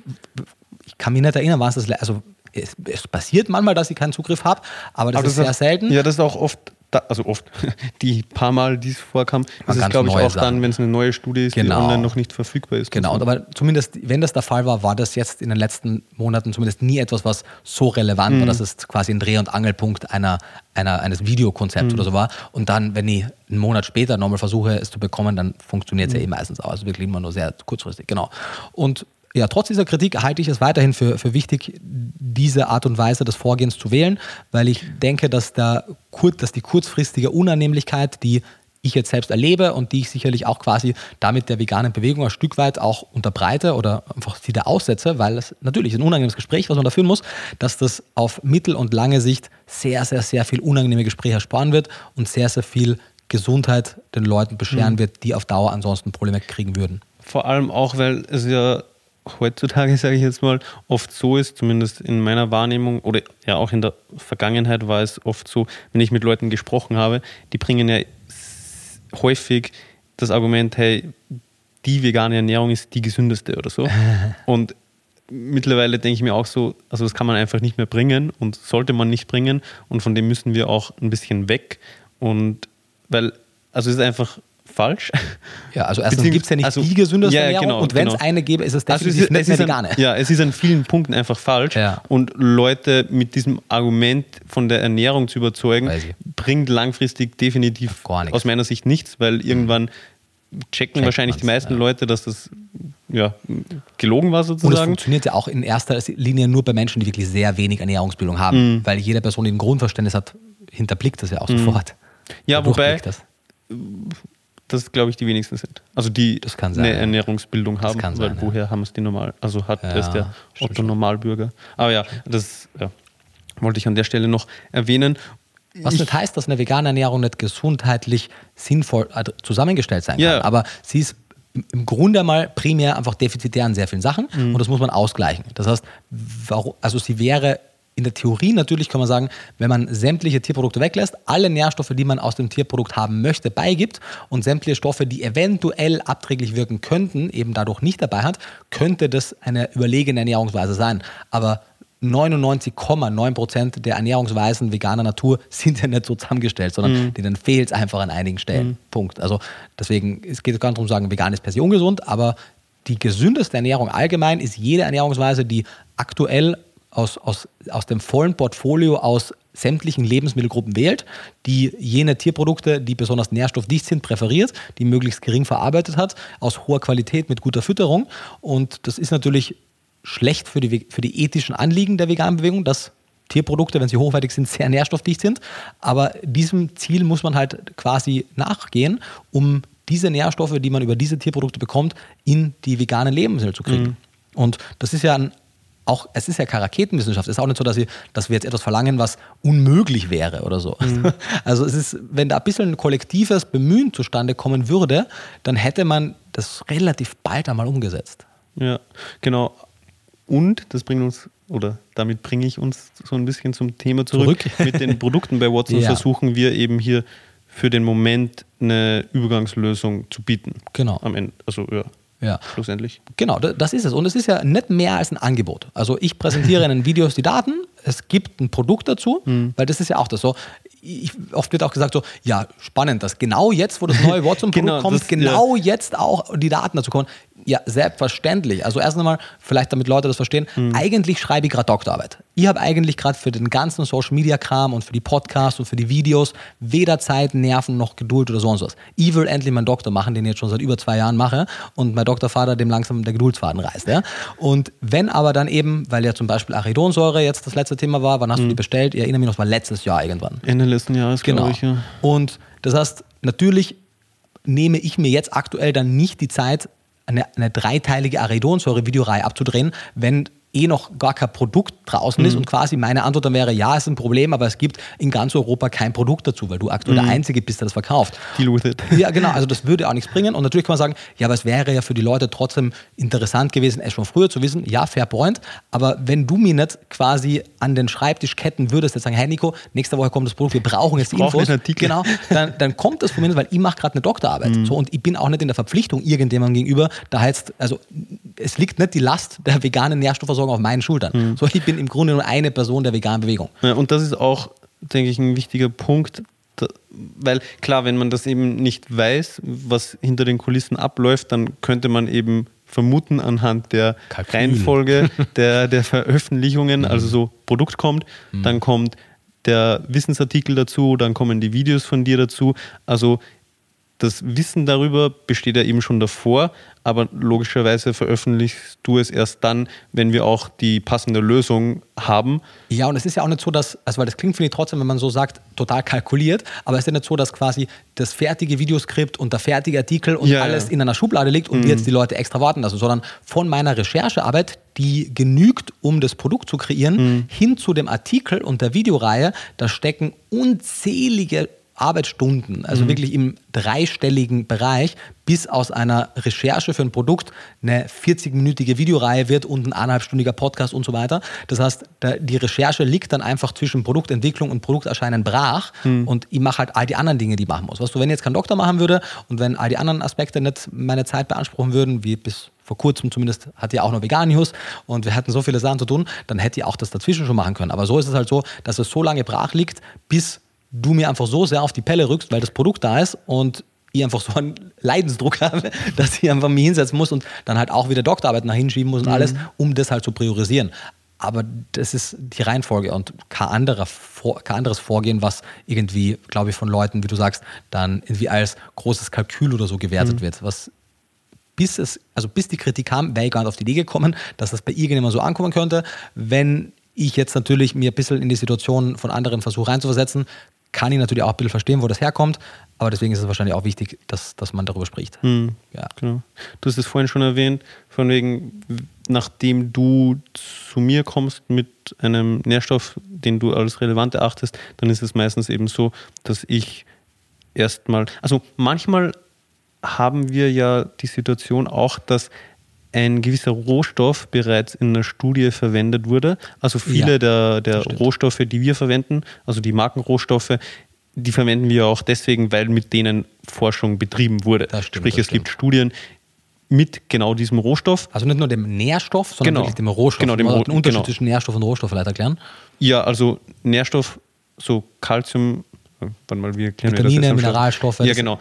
ich kann mich nicht erinnern, was das, also es, es passiert manchmal, dass ich keinen Zugriff habe, aber das Aber ist sehr hat- selten. Ja, das ist auch oft, da, also oft, die paar Mal, die es vorkam, das ist, glaube ich, auch dann, Sachen. wenn es eine neue Studie ist, Genau. die online noch nicht verfügbar ist. Genau, aber zumindest, wenn das der Fall war, war das jetzt in den letzten Monaten zumindest nie etwas, was so relevant war, dass es quasi ein Dreh- und Angelpunkt einer, einer, eines Videokonzepts oder so war. Und dann, wenn ich einen Monat später nochmal versuche, es zu bekommen, dann funktioniert es ja eh meistens auch. Also wirklich immer nur sehr kurzfristig, genau. Und ja, trotz dieser Kritik halte ich es weiterhin für, für wichtig, diese Art und Weise des Vorgehens zu wählen, weil ich denke, dass, kur- dass die kurzfristige Unannehmlichkeit, die ich jetzt selbst erlebe und die ich sicherlich auch quasi damit der veganen Bewegung ein Stück weit auch unterbreite oder einfach sie da aussetze, weil es natürlich ein unangenehmes Gespräch, was man da führen muss, dass das auf mittel- und lange Sicht sehr, sehr, sehr viel unangenehme Gespräche ersparen wird und sehr, sehr viel Gesundheit den Leuten bescheren wird, die auf Dauer ansonsten Probleme kriegen würden. Vor allem auch, weil es ja heutzutage, sage ich jetzt mal, oft so ist, zumindest in meiner Wahrnehmung oder ja auch in der Vergangenheit war es oft so, wenn ich mit Leuten gesprochen habe, die bringen ja häufig das Argument, hey, die vegane Ernährung ist die gesündeste oder so. Und mittlerweile denke ich mir auch so, also das kann man einfach nicht mehr bringen und sollte man nicht bringen und von dem müssen wir auch ein bisschen weg und weil, also es ist einfach falsch. Ja, also erstens gibt es ja nicht also- die gesündeste Ja, Ernährung genau, und wenn es genau. eine gäbe, ist es Also definitiv nicht es, mehr ist vegane. an, ja, es ist an vielen Punkten einfach falsch. Ja. Und Leute mit diesem Argument von der Ernährung zu überzeugen, bringt langfristig definitiv aus meiner Sicht nichts, weil irgendwann checken Checkt wahrscheinlich die meisten ja. Leute, dass das ja, gelogen war Und es sozusagen. funktioniert ja auch in erster Linie nur bei Menschen, die wirklich sehr wenig Ernährungsbildung haben, Mhm. weil jede Person, die ein Grundverständnis hat, hinterblickt das ja auch sofort. Ja, wobei- Das. Das glaube ich die wenigsten sind. Also die sein, eine. Ernährungsbildung haben, kann weil sein, ja. woher haben es die normal? Also hat Ja, es der Otto Normalbürger. Aber ja, das ja, wollte ich an der Stelle noch erwähnen. Was Ich- nicht heißt, dass eine vegane Ernährung nicht gesundheitlich sinnvoll äh, zusammengestellt sein kann. Aber sie ist im- Grunde mal primär einfach defizitär an sehr vielen Sachen Mhm. und das muss man ausgleichen. Das heißt, warum, also sie wäre in der Theorie natürlich, kann man sagen, wenn man sämtliche Tierprodukte weglässt, alle Nährstoffe, die man aus dem Tierprodukt haben möchte, beigibt und sämtliche Stoffe, die eventuell abträglich wirken könnten, eben dadurch nicht dabei hat, könnte das eine überlegene Ernährungsweise sein. Aber 99,9 Prozent der Ernährungsweisen veganer Natur sind ja nicht so zusammengestellt, sondern denen fehlt es einfach an einigen Stellen. Punkt. Also deswegen, es geht gar nicht darum zu sagen, vegan ist per se ungesund, aber die gesündeste Ernährung allgemein ist jede Ernährungsweise, die aktuell aus, aus, aus dem vollen Portfolio aus sämtlichen Lebensmittelgruppen wählt, die jene Tierprodukte, die besonders nährstoffdicht sind, präferiert, die möglichst gering verarbeitet hat, aus hoher Qualität mit guter Fütterung. Und das ist natürlich schlecht für die, für die ethischen Anliegen der veganen Bewegung, dass Tierprodukte, wenn sie hochwertig sind, sehr nährstoffdicht sind. Aber diesem Ziel muss man halt quasi nachgehen, um diese Nährstoffe, die man über diese Tierprodukte bekommt, in die veganen Lebensmittel zu kriegen. Mhm. Und das ist ja ein auch, es ist ja keine Raketenwissenschaft. Es ist auch nicht so, dass, ich, dass wir jetzt etwas verlangen, was unmöglich wäre oder so. Mhm. Also es ist, wenn da ein bisschen ein kollektives Bemühen zustande kommen würde, dann hätte man das relativ bald einmal umgesetzt. Ja, genau. Und das bringt uns, oder damit bringe ich uns so ein bisschen zum Thema zurück. zurück. Mit den Produkten bei Watson ja. versuchen wir eben hier für den Moment eine Übergangslösung zu bieten. Genau. Am Ende. Also ja. Ja. Schlussendlich. Genau, das ist es. Und es ist ja nicht mehr als ein Angebot. Also ich präsentiere in den Videos die Daten, es gibt ein Produkt dazu, mhm. weil das ist ja auch das so. Ich, oft wird auch gesagt so, ja, spannend, dass genau jetzt, wo das neue Watson-Produkt genau, kommt, das, genau ja. jetzt auch die Daten dazu kommen. Ja, selbstverständlich. Also erst einmal, vielleicht damit Leute das verstehen, mhm. eigentlich schreibe ich gerade Doktorarbeit. Ich habe eigentlich gerade für den ganzen Social Media Kram und für die Podcasts und für die Videos weder Zeit, Nerven noch Geduld oder sonst was. Ich will endlich meinen Doktor machen, den ich jetzt schon seit über zwei Jahren mache und mein Doktorvater dem langsam der Geduldsfaden reißt. Ja? Und wenn aber dann eben, weil ja zum Beispiel Aridonsäure jetzt das letzte Thema war, wann hast mhm. du die bestellt? Ich erinnere mich noch, das war letztes Jahr irgendwann. Ende letzten Jahres, genau. ich. Ja. Und das heißt, natürlich nehme ich mir jetzt aktuell dann nicht die Zeit, eine, eine dreiteilige Aridonsäure-Videoreihe abzudrehen, wenn eh noch gar kein Produkt draußen mhm. ist und quasi meine Antwort dann wäre, ja, es ist ein Problem, aber es gibt in ganz Europa kein Produkt dazu, weil du aktuell mhm. der Einzige bist, der das verkauft. Deal with it. Ja, genau, also das würde auch nichts bringen und natürlich kann man sagen, ja, aber es wäre ja für die Leute trotzdem interessant gewesen, es schon früher zu wissen, ja, fair point, aber wenn du mir nicht quasi an den Schreibtisch ketten würdest, jetzt sagen, hey Nico, nächste Woche kommt das Produkt, wir brauchen jetzt die Infos, genau, dann, dann kommt das von mir, weil ich mache gerade eine Doktorarbeit mhm. so, und ich bin auch nicht in der Verpflichtung irgendjemandem gegenüber, da heißt, also es liegt nicht die Last der veganen Nährstoffversorgung Verantwortung auf meinen Schultern. Mhm. So, ich bin im Grunde nur eine Person der veganen Bewegung. Ja, und das ist auch, denke ich, ein wichtiger Punkt, weil klar, wenn man das eben nicht weiß, was hinter den Kulissen abläuft, dann könnte man eben vermuten anhand der Kalkül. Reihenfolge der, der Veröffentlichungen, mhm. also so Produkt kommt, mhm. dann kommt der Wissensartikel dazu, dann kommen die Videos von dir dazu. Also das Wissen darüber besteht ja eben schon davor, aber logischerweise veröffentlichst du es erst dann, wenn wir auch die passende Lösung haben. Ja, und es ist ja auch nicht so, dass, also weil das klingt, finde ich trotzdem, wenn man so sagt, total kalkuliert, aber es ist ja nicht so, dass quasi das fertige Videoskript und der fertige Artikel und ja, alles ja. in einer Schublade liegt und mhm. jetzt die Leute extra warten lassen, sondern von meiner Recherchearbeit, die genügt, um das Produkt zu kreieren, mhm. hin zu dem Artikel und der Videoreihe, da stecken unzählige Arbeitsstunden, also mhm. wirklich im dreistelligen Bereich, bis aus einer Recherche für ein Produkt eine 40-minütige Videoreihe wird und ein eineinhalbstündiger Podcast und so weiter. Das heißt, die Recherche liegt dann einfach zwischen Produktentwicklung und Produkterscheinen brach mhm. und ich mache halt all die anderen Dinge, die ich machen muss. Was du, wenn ich jetzt kein Doktor machen würde und wenn all die anderen Aspekte nicht meine Zeit beanspruchen würden, wie bis vor kurzem zumindest hat ja auch noch Vegan News und wir hatten so viele Sachen zu tun, dann hätte ich auch das dazwischen schon machen können. Aber so ist es halt so, dass es so lange brach liegt, bis du mir einfach so sehr auf die Pelle rückst, weil das Produkt da ist und ich einfach so einen Leidensdruck habe, dass ich einfach mich hinsetzen muss und dann halt auch wieder Doktorarbeit nach hinschieben muss und mhm. alles, um das halt zu priorisieren. Aber das ist die Reihenfolge und kein, anderer, kein anderes Vorgehen, was irgendwie, glaube ich, von Leuten, wie du sagst, dann irgendwie als großes Kalkül oder so gewertet mhm. wird. Was bis es, also bis die Kritik kam, wäre ich gar nicht auf die Idee gekommen, dass das bei irgendjemandem so ankommen könnte. Wenn ich jetzt natürlich mir ein bisschen in die Situation von anderen versuche reinzuversetzen, kann ich natürlich auch ein bisschen verstehen, wo das herkommt, aber deswegen ist es wahrscheinlich auch wichtig, dass, dass man darüber spricht. Hm, ja. Genau. Du hast es vorhin schon erwähnt, von wegen, nachdem du zu mir kommst mit einem Nährstoff, den du als relevant erachtest, dann ist es meistens eben so, dass ich erstmal, also manchmal haben wir ja die Situation auch, dass ein gewisser Rohstoff bereits in einer Studie verwendet wurde. Also viele ja, der, der Rohstoffe, die wir verwenden, also die Markenrohstoffe, die verwenden wir auch deswegen, weil mit denen Forschung betrieben wurde. Stimmt, Sprich, es gibt Studien mit genau diesem Rohstoff. Also nicht nur dem Nährstoff, sondern genau. wirklich dem Rohstoff. Genau, dem Ro den Unterschied genau. zwischen Nährstoff und Rohstoff vielleicht erklären? Ja, also Nährstoff, so Calcium, wann mal wir erklären Vitamine, wir das Mineralstoffe. Ja, genau.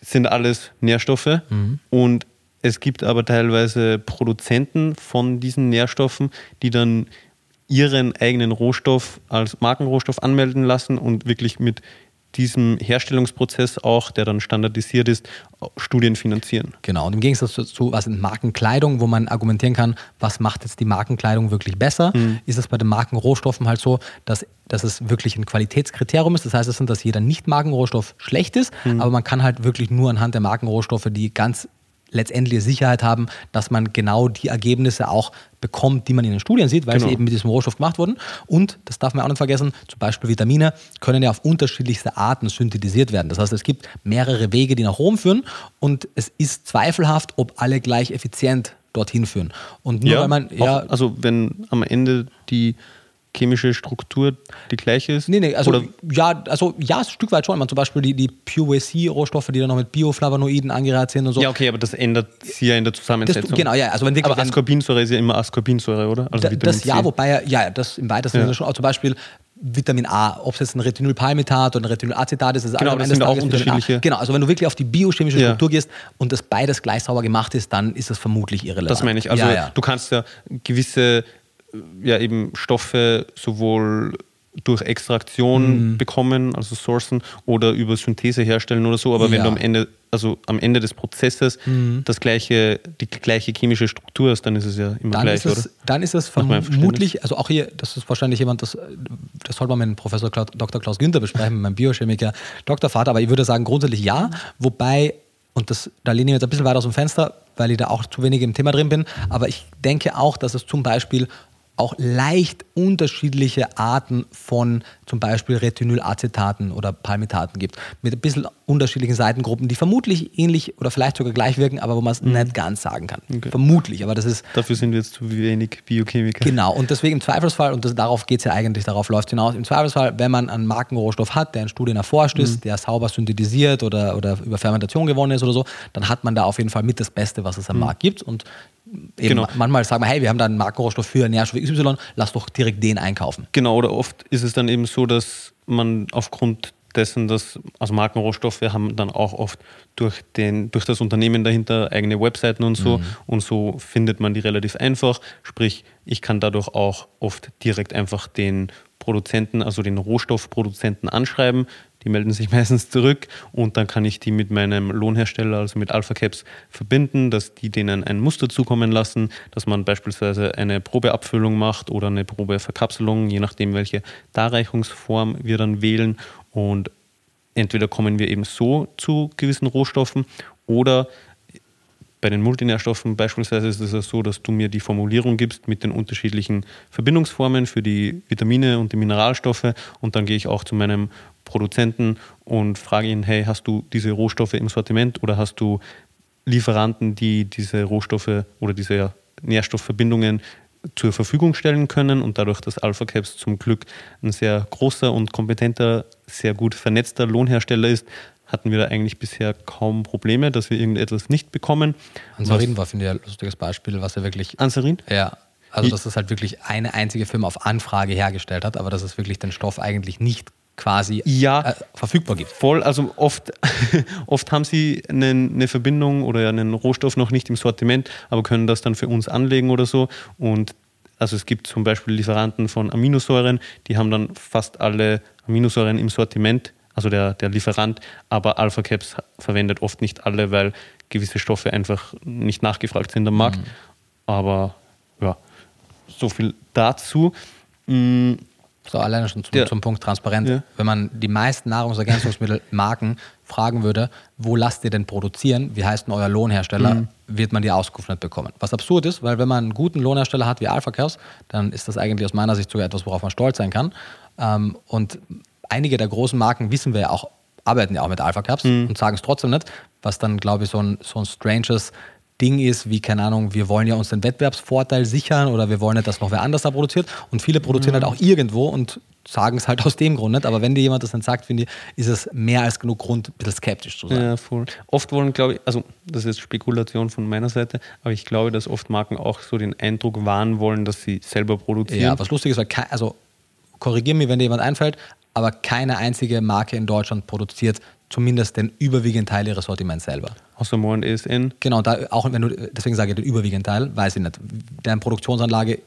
Sind alles Nährstoffe mhm. und es gibt aber teilweise Produzenten von diesen Nährstoffen, die dann ihren eigenen Rohstoff als Markenrohstoff anmelden lassen und wirklich mit diesem Herstellungsprozess auch, der dann standardisiert ist, Studien finanzieren. Genau, und im Gegensatz dazu, was in Markenkleidung, wo man argumentieren kann, was macht jetzt die Markenkleidung wirklich besser, mhm. ist es bei den Markenrohstoffen halt so, dass, dass es wirklich ein Qualitätskriterium ist. Das heißt, es sind, dass jeder Nicht-Markenrohstoff schlecht ist, mhm. aber man kann halt wirklich nur anhand der Markenrohstoffe, die ganz letztendlich Sicherheit haben, dass man genau die Ergebnisse auch bekommt, die man in den Studien sieht, weil genau. sie eben mit diesem Rohstoff gemacht wurden. Und, das darf man auch nicht vergessen, zum Beispiel Vitamine können ja auf unterschiedlichste Arten synthetisiert werden. Das heißt, es gibt mehrere Wege, die nach Rom führen und es ist zweifelhaft, ob alle gleich effizient dorthin führen. Und nur ja, weil man, ja, auch, also wenn am Ende die chemische Struktur die gleiche ist? Nee, nee, also Oder? ja, also ja, ein Stück weit schon. Man zum Beispiel die, die PUAC-Rohstoffe, die dann noch mit Bioflavonoiden angereiht sind und so. Ja, okay, aber das ändert sich ja in der Zusammensetzung. Das, genau, ja. Also wenn wirklich, aber Ascorbinsäure ist ja immer Ascorbinsäure, oder? Also da, das ja, wobei ja, das im weitesten Sinne schon. Auch zum Beispiel Vitamin A, ob es jetzt ein Retinylpalmitat oder ein Retinoacetat ist, ist genau, das sind auch unterschiedliche. Genau, also wenn du wirklich auf die biochemische Struktur ja. gehst und das beides gleich sauber gemacht ist, dann ist das vermutlich irrelevant. Das meine ich. Also ja, ja. du kannst ja gewisse ja eben Stoffe sowohl durch Extraktion mhm. bekommen, also sourcen, oder über Synthese herstellen oder so. Aber ja. wenn du am Ende, also am Ende des Prozesses mhm. das gleiche, die gleiche chemische Struktur hast, dann ist es ja immer dann gleich, es, oder? Dann ist es vermutlich, also auch hier, das ist wahrscheinlich jemand, das, das soll man mit Professor Klaus, Dr. Klaus Günther besprechen, mit meinem Biochemiker, Doktorvater, aber ich würde sagen grundsätzlich ja, wobei, und das, da lehne ich jetzt ein bisschen weiter aus dem Fenster, weil ich da auch zu wenig im Thema drin bin, aber ich denke auch, dass es zum Beispiel auch leicht unterschiedliche Arten von zum Beispiel Retinylacetaten oder Palmitaten gibt. Mit ein bisschen unterschiedlichen Seitengruppen, die vermutlich ähnlich oder vielleicht sogar gleich wirken, aber wo man es mhm. nicht ganz sagen kann. Okay. Vermutlich, aber das ist. Dafür sind wir jetzt zu wenig Biochemiker. Genau, und deswegen im Zweifelsfall, und das, darauf geht es ja eigentlich, darauf läuft hinaus, im Zweifelsfall, wenn man einen Markenrohstoff hat, der in Studien erforscht ist, mhm. der sauber synthetisiert oder, oder über Fermentation gewonnen ist oder so, dann hat man da auf jeden Fall mit das Beste, was es am mhm. Markt gibt. Und genau. manchmal sagen wir, hey, wir haben da einen Markenrohstoff für Nährstoff XY, lass doch direkt den einkaufen. Genau, oder oft ist es dann eben so, dass man aufgrund dessen, dass also Markenrohstoffe haben dann auch oft durch, den, durch das Unternehmen dahinter eigene Webseiten und so. Mhm. Und so findet man die relativ einfach. Sprich, ich kann dadurch auch oft direkt einfach den Produzenten, also den Rohstoffproduzenten anschreiben, die melden sich meistens zurück und dann kann ich die mit meinem Lohnhersteller, also mit Alpha Caps, verbinden, dass die denen ein Muster zukommen lassen, dass man beispielsweise eine Probeabfüllung macht oder eine Probeverkapselung, je nachdem, welche Darreichungsform wir dann wählen. Und entweder kommen wir eben so zu gewissen Rohstoffen oder bei den Multinährstoffen beispielsweise ist es ja so, dass du mir die Formulierung gibst mit den unterschiedlichen Verbindungsformen für die Vitamine und die Mineralstoffe. Und dann gehe ich auch zu meinem Produzenten und frage ihn, hey, hast du diese Rohstoffe im Sortiment oder hast du Lieferanten, die diese Rohstoffe oder diese Nährstoffverbindungen zur Verfügung stellen können und dadurch, dass Alpha Caps zum Glück ein sehr großer und kompetenter, sehr gut vernetzter Lohnhersteller ist, hatten wir da eigentlich bisher kaum Probleme, dass wir irgendetwas nicht bekommen. Ansarin war, finde ich, ein lustiges Beispiel, was er wirklich. Ansarin? Ja. Also, dass das halt wirklich eine einzige Firma auf Anfrage hergestellt hat, aber dass es wirklich den Stoff eigentlich nicht quasi ja, äh, verfügbar gibt. Voll, also oft, oft haben sie eine, eine, Verbindung oder einen Rohstoff noch nicht im Sortiment, aber können das dann für uns anlegen oder so. Und also es gibt zum Beispiel Lieferanten von Aminosäuren, die haben dann fast alle Aminosäuren im Sortiment, also der, der Lieferant, aber Alpha Caps verwendet oft nicht alle, weil gewisse Stoffe einfach nicht nachgefragt sind am Markt. Mhm. Aber ja, so viel dazu. Mhm so, alleine schon zum, ja. zum Punkt transparent. Ja. Wenn man die meisten Nahrungsergänzungsmittelmarken fragen würde, wo lasst ihr denn produzieren, wie heißt denn euer Lohnhersteller, mhm. wird man die Auskunft nicht bekommen. Was absurd ist, weil wenn man einen guten Lohnhersteller hat wie Alpha Cares, dann ist das eigentlich aus meiner Sicht sogar etwas, worauf man stolz sein kann. Ähm, und einige der großen Marken wissen wir ja auch, arbeiten ja auch mit Alpha Caps mhm. und sagen es trotzdem nicht, was dann, glaube ich, so ein, so ein stranges Ding ist, wie, keine Ahnung, wir wollen ja uns den Wettbewerbsvorteil sichern oder wir wollen nicht, dass noch wer anders da produziert. Und viele produzieren mhm. halt auch irgendwo und sagen es halt aus dem Grund nicht. Aber wenn dir jemand das dann sagt, finde ich, ist es mehr als genug Grund, ein bisschen skeptisch zu sein. Ja, voll. Oft wollen, glaube ich, also das ist jetzt Spekulation von meiner Seite, aber ich glaube, dass oft Marken auch so den Eindruck wahren wollen, dass sie selber produzieren. Ja, was lustig ist, weil, also korrigiere mich, wenn dir jemand einfällt, aber keine einzige Marke in Deutschland produziert zumindest den überwiegenden Teil ihres Sortiments selber. Außer More und ESN? Genau, da, auch wenn du, deswegen sage ich den überwiegenden Teil, weiß ich nicht. Deren Produktionsanlage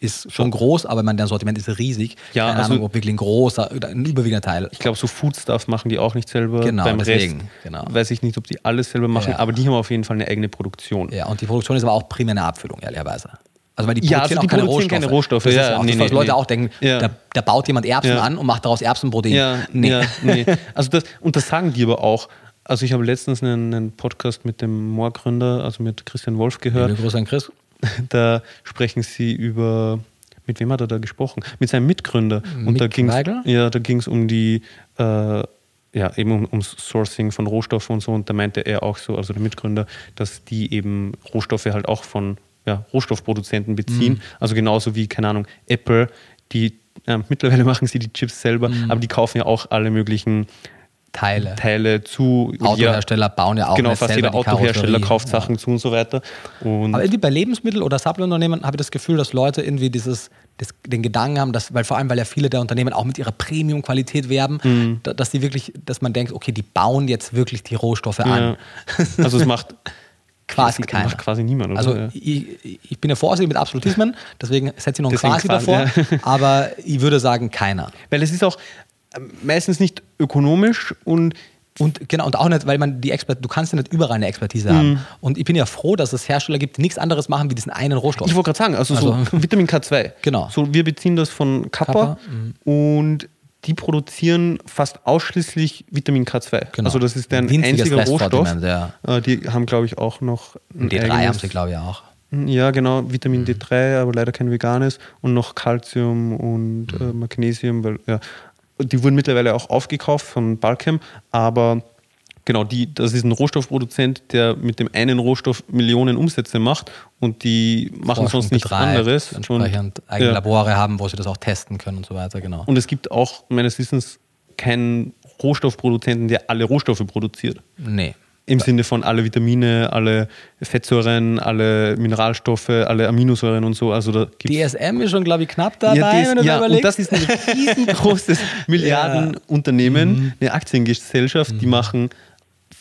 ist schon groß, aber mein, deren Sortiment ist riesig. Ja, Keine also- Ahnung, ob wirklich ein großer, ein überwiegender Teil. Ich glaube, so Foodstuff machen die auch nicht selber. Genau, Beim deswegen, Rest genau. weiß ich nicht, ob die alles selber machen, Ja. aber die haben auf jeden Fall eine eigene Produktion. Ja, und die Produktion ist aber auch primär eine Abfüllung, ehrlicherweise. Also weil die Ja, produzieren also auch die keine produzieren Rohstoffe. keine Rohstoffe, Das ist ja, ja auch nee, das, was nee, Leute nee. auch denken, Ja. da, da baut jemand Erbsen Ja. an und macht daraus Erbsenprotein. Ja, nee. ja, nee. Also das, und das sagen die aber auch. Also ich habe letztens einen, einen Podcast mit dem Moor-Gründer, also mit Christian Wolf gehört. Liebe Grüße an Chris. Da sprechen sie über, mit wem hat er da gesprochen? Mit seinem Mitgründer. Und Mick da ging's, Weigel? ja, da ging es um die, äh, ja, eben um, ums Sourcing von Rohstoffen und so. Und da meinte er auch so, also der Mitgründer, dass die eben Rohstoffe halt auch von ja, Rohstoffproduzenten beziehen. Mhm. Also genauso wie, keine Ahnung, Apple, die äh, mittlerweile machen sie die Chips selber, Mhm. aber die kaufen ja auch alle möglichen Teile. Teile zu. Autohersteller bauen ja auch Genau, fast jeder Autohersteller kauft Sachen zu und so weiter. Und Aber irgendwie bei Lebensmittel- oder Supplementunternehmen habe ich das Gefühl, dass Leute irgendwie dieses, das, den Gedanken haben, dass, weil vor allem, weil ja viele der Unternehmen auch mit ihrer Premium-Qualität werben, Mhm. da, dass die wirklich, dass man denkt, okay, die bauen jetzt wirklich die Rohstoffe ja, an. also es macht Quasi das keiner. macht quasi niemand. Oder? Also ja. ich, ich bin ja vorsichtig mit Absolutismen, deswegen setze ich noch ein quasi, quasi, davor, aber ich würde sagen keiner. Weil es ist auch ähm, meistens nicht ökonomisch und Und genau, und auch nicht, weil man die Expert, du kannst ja nicht überall eine Expertise Mhm. haben. Und ich bin ja froh, dass es Hersteller gibt, die nichts anderes machen wie diesen einen Rohstoff. ich wollte gerade sagen, also, Also- so Vitamin K2. Genau. So, wir beziehen das von Kappa, Kappa, mhm. und die produzieren fast ausschließlich Vitamin K2. Genau. Also das ist deren Winziges einziger Rohstoff. Ja. Äh, Die haben, glaube ich, auch noch ein D3 haben eigenes- sie, glaube ich, auch. Ja, genau, Vitamin D3, aber leider kein veganes und noch Calcium und äh, Magnesium, weil ja, die wurden mittlerweile auch aufgekauft von Balchem, aber genau, die, das ist ein Rohstoffproduzent, der mit dem einen Rohstoff Millionen Umsätze macht und die machen Forschung sonst nichts betreibt, anderes. Entsprechend und, eigene ja. Labore haben, wo sie das auch testen können und so weiter, genau. und es gibt auch meines Wissens keinen Rohstoffproduzenten, der alle Rohstoffe produziert. nee. Im Sinne von alle Vitamine, alle Fettsäuren, alle Mineralstoffe, alle Aminosäuren und so. Also da DSM ist schon, glaube ich, knapp dabei, ja, das, wenn du ja, da und überlegst. das ist ein riesengroßes Milliardenunternehmen, eine Aktiengesellschaft, die machen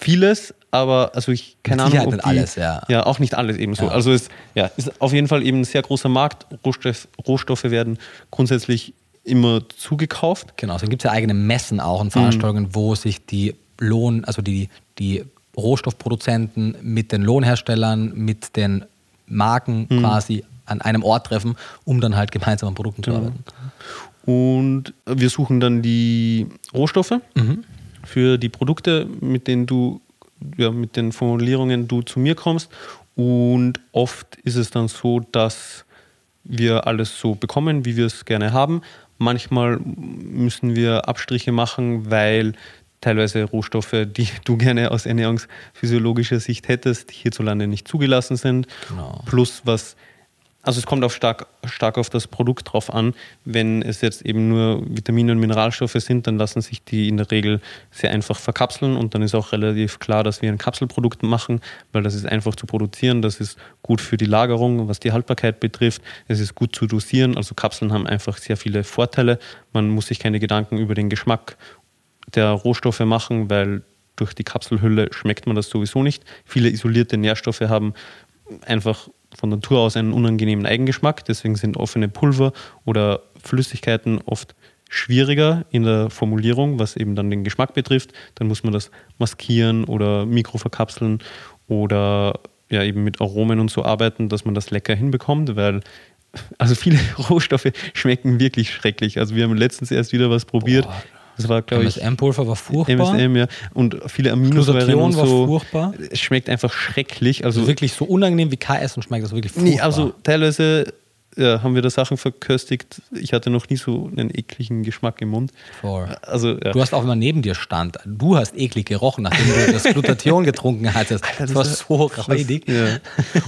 vieles, aber also ich keine Ahnung, ob nicht die, alles, ja. auch nicht alles ebenso. Ja. Also es ja, ist auf jeden Fall eben ein sehr großer Markt. Rohstoff, Rohstoffe werden grundsätzlich immer zugekauft. Genau, es gibt ja eigene Messen auch Mhm. und Veranstaltungen, wo sich die Lohn, also die, die Rohstoffproduzenten mit den Lohnherstellern, mit den Marken Mhm. quasi an einem Ort treffen, um dann halt gemeinsam an Produkten zu arbeiten. Und wir suchen dann die Rohstoffe für die Produkte, mit denen du, ja, mit den Formulierungen du zu mir kommst. Und oft ist es dann so, dass wir alles so bekommen, wie wir es gerne haben. Manchmal müssen wir Abstriche machen, weil teilweise Rohstoffe, die du gerne aus ernährungsphysiologischer Sicht hättest, hierzulande nicht zugelassen sind. Genau. Plus was also es kommt auf stark, stark auf das Produkt drauf an. Wenn es jetzt eben nur Vitamine und Mineralstoffe sind, dann lassen sich die in der Regel sehr einfach verkapseln und dann ist auch relativ klar, dass wir ein Kapselprodukt machen, weil das ist einfach zu produzieren, das ist gut für die Lagerung, was die Haltbarkeit betrifft, es ist gut zu dosieren, also Kapseln haben einfach sehr viele Vorteile. Man muss sich keine Gedanken über den Geschmack der Rohstoffe machen, weil durch die Kapselhülle schmeckt man das sowieso nicht. Viele isolierte Nährstoffe haben einfach von Natur aus einen unangenehmen Eigengeschmack. Deswegen sind offene Pulver oder Flüssigkeiten oft schwieriger in der Formulierung, was eben dann den Geschmack betrifft. Dann muss man das maskieren oder mikroverkapseln oder ja eben mit Aromen und so arbeiten, dass man das lecker hinbekommt, weil also viele Rohstoffe schmecken wirklich schrecklich. Also wir haben letztens erst wieder was probiert. Boah. Das war, glaube ich, MSM-Pulver war furchtbar. MSM, ja. Und viele Aminosäuren und war so. furchtbar. Es schmeckt einfach schrecklich. Also Also wirklich so unangenehm wie KS und schmeckt das wirklich furchtbar. Nee, also teilweise ja, haben wir da Sachen verköstigt. Ich hatte noch nie so einen ekligen Geschmack im Mund. Voll. Also, ja. Du hast auch, man neben dir stand, du hast eklig gerochen, nachdem du das Glutathion getrunken hattest. das war so räudig. ja.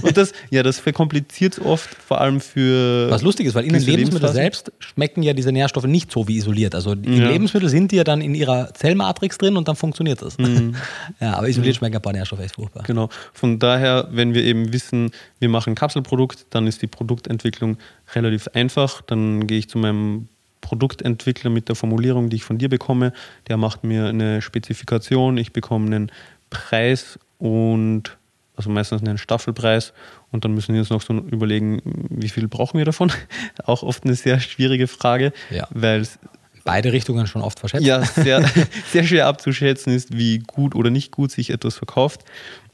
Und das, ja, das verkompliziert oft, vor allem für. Was lustig ist, weil in den Lebensmitteln selbst schmecken ja diese Nährstoffe nicht so wie isoliert. Also in Ja. Lebensmitteln sind die ja dann in ihrer Zellmatrix drin und dann funktioniert das. Ja, aber isoliert schmecken ein paar Nährstoffe echt furchtbar. Genau. Von daher, wenn wir eben wissen, wir machen ein Kapselprodukt, dann ist die Produktentwicklung relativ einfach. Dann gehe ich zu meinem Produktentwickler mit der Formulierung, die ich von dir bekomme. Der macht mir eine Spezifikation, ich bekomme einen Preis und also meistens einen Staffelpreis und dann müssen wir uns noch so überlegen, wie viel brauchen wir davon? Auch oft eine sehr schwierige Frage, Ja. weil es Beide Richtungen schon oft verschätzt. ja sehr, sehr schwer abzuschätzen ist, wie gut oder nicht gut sich etwas verkauft.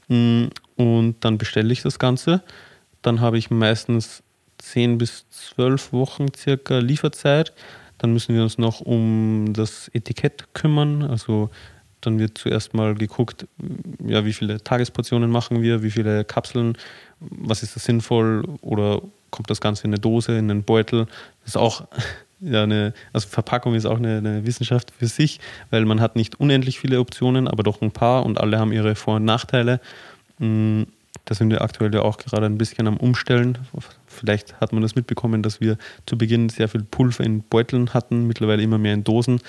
Mm, Und dann bestelle ich das Ganze. Dann habe ich meistens 10 bis 12 Wochen circa Lieferzeit. Dann müssen wir uns noch um das Etikett kümmern. Also dann wird zuerst mal geguckt, ja, wie viele Tagesportionen machen wir, wie viele Kapseln, was ist das sinnvoll oder kommt das Ganze in eine Dose, in einen Beutel. Das ist auch ja, eine, also Verpackung ist auch eine, eine Wissenschaft für sich, weil man hat nicht unendlich viele Optionen, aber doch ein paar und alle haben ihre Vor- und Nachteile. Mm, Da sind wir aktuell ja auch gerade ein bisschen am Umstellen. Vielleicht hat man das mitbekommen, dass wir zu Beginn sehr viel Pulver in Beuteln hatten, mittlerweile immer mehr in Dosen,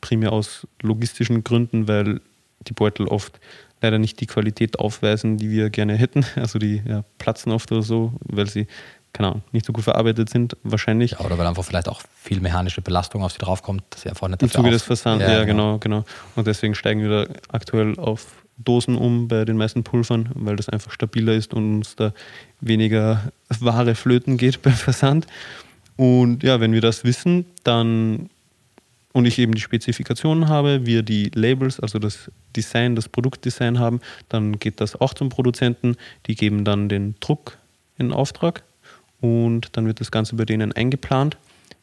primär aus logistischen Gründen, weil die Beutel oft leider nicht die Qualität aufweisen, die wir gerne hätten. Also die ja, platzen oft oder so, weil sie, keine Ahnung, nicht so gut verarbeitet sind, wahrscheinlich. Ja, oder weil einfach vielleicht auch viel mechanische Belastung auf sie draufkommt, dass sie einfach nicht Im Zuge des Versands, ja, genau, genau. Und deswegen steigen wir da aktuell auf Dosen um bei den meisten Pulvern, weil das einfach stabiler ist und uns da weniger Ware flöten geht beim Versand. Und ja, wenn wir das wissen, dann und ich eben die Spezifikationen habe, wir die Labels, also das Design, das Produktdesign haben, dann geht das auch zum Produzenten. Die geben dann den Druck in Auftrag und dann wird das Ganze bei denen eingeplant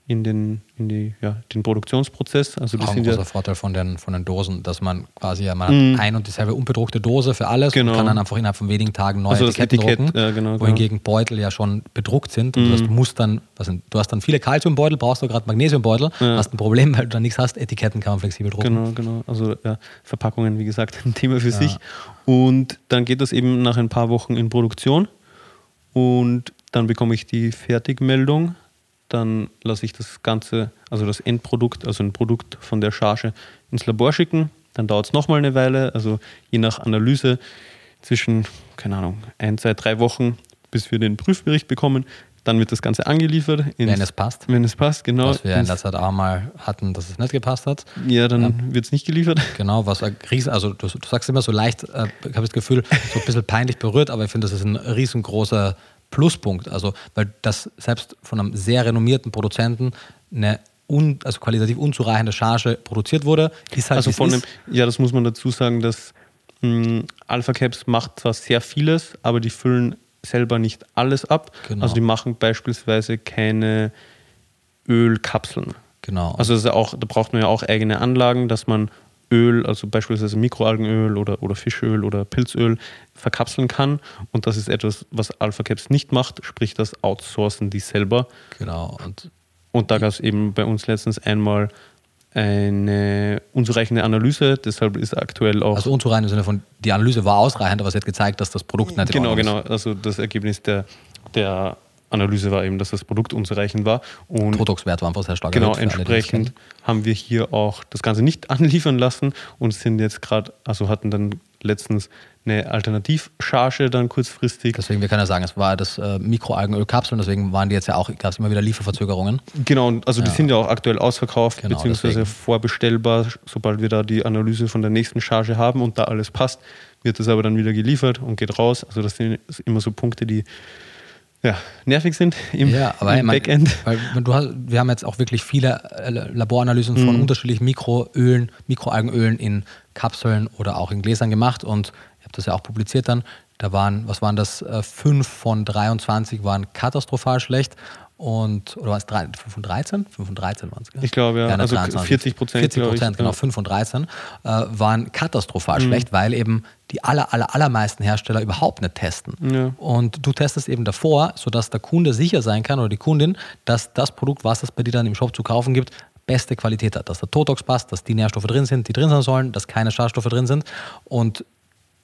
in den, in die, ja, den Produktionsprozess. Also das Auch ein sind ja großer Vorteil von den, von den Dosen, dass man quasi, ja, man hat ein und dieselbe unbedruckte Dose für alles. Genau. und kann dann einfach innerhalb von wenigen Tagen neue Also das Etiketten Etikett, drucken, ja, genau, genau. wohingegen Beutel ja schon bedruckt sind. Und das heißt, du musst dann, was sind, du hast dann viele Calciumbeutel, brauchst du gerade Magnesiumbeutel, Ja. hast ein Problem, weil du da nichts hast, Etiketten kann man flexibel drucken. Genau, genau. Also ja, Verpackungen, wie gesagt, ein Thema für sich. Und dann geht das eben nach ein paar Wochen in Produktion und dann bekomme ich die Fertigmeldung. Dann lasse ich das Ganze, also das Endprodukt, also ein Produkt von der Charge ins Labor schicken. Dann dauert es nochmal eine Weile, also je nach Analyse zwischen, keine Ahnung, ein, zwei, drei Wochen, bis wir den Prüfbericht bekommen. Dann wird das Ganze angeliefert. ins- Wenn es passt. Wenn es passt, genau. Was wir in der Zeit auch mal hatten, dass es nicht gepasst hat. ja, dann wird es nicht geliefert. Genau, was ein riesen, also du, du sagst immer so leicht, äh, ich habe das Gefühl, so ein bisschen peinlich berührt, aber ich finde, das ist ein riesengroßer Pluspunkt. Also, weil das selbst von einem sehr renommierten Produzenten eine un, also qualitativ unzureichende Charge produziert wurde, ist halt Also von dem, ja, das muss man dazu sagen, dass mh, Alpha Caps macht zwar sehr vieles, aber die füllen selber nicht alles ab. Genau. Also die machen beispielsweise keine Ölkapseln. Genau. Also auch, da braucht man ja auch eigene Anlagen, dass man Öl, also beispielsweise Mikroalgenöl oder, oder Fischöl oder Pilzöl verkapseln kann. Und das ist etwas, was Alpha Caps nicht macht, sprich das outsourcen die selber. genau. Und Und da gab es eben bei uns letztens einmal eine unzureichende Analyse, deshalb ist aktuell auch. also unzureichend im Sinne von, die Analyse war ausreichend, aber sie hat gezeigt, dass das Produkt nicht in genau, genau. Also das Ergebnis der, der Analyse war eben, dass das Produkt unzureichend war. Und. Totox-Wert war einfach sehr stark genau für alle, entsprechend haben wir hier auch das Ganze nicht anliefern lassen und sind jetzt gerade, also hatten dann letztens eine Alternativcharge dann kurzfristig. Deswegen, wir können ja sagen, es war das äh, Mikroalgenölkapseln, deswegen waren die jetzt ja auch, gab es immer wieder Lieferverzögerungen. Genau, also die Ja. sind ja auch aktuell ausverkauft, Genau, beziehungsweise deswegen. vorbestellbar, sobald wir da die Analyse von der nächsten Charge haben und da alles passt, wird das aber dann wieder geliefert und geht raus. Also das sind immer so Punkte, die ja, nervig sind im, Ja, aber im Backend. Weil du hast, wir haben jetzt auch wirklich viele äh, Laboranalysen von Mhm. unterschiedlichen Mikroölen, Mikroalgenölen in Kapseln oder auch in Gläsern gemacht und ich habe das ja auch publiziert dann. Da waren, was waren das? Äh, Fünf von 23 waren katastrophal schlecht und, oder war es drei, 5 von 13? 5 von 13 waren es, gell? Ich glaube, ja. nicht Also 23. 40 Prozent, 40 glaube ich, Prozent, genau, ja. 5 von 13 äh, waren katastrophal Mhm. schlecht, weil eben die aller, aller, allermeisten Hersteller überhaupt nicht testen. Ja. Und du testest eben davor, sodass der Kunde sicher sein kann oder die Kundin, dass das Produkt, was es bei dir dann im Shop zu kaufen gibt, beste Qualität hat. Dass der Totox passt, dass die Nährstoffe drin sind, die drin sein sollen, dass keine Schadstoffe drin sind. Und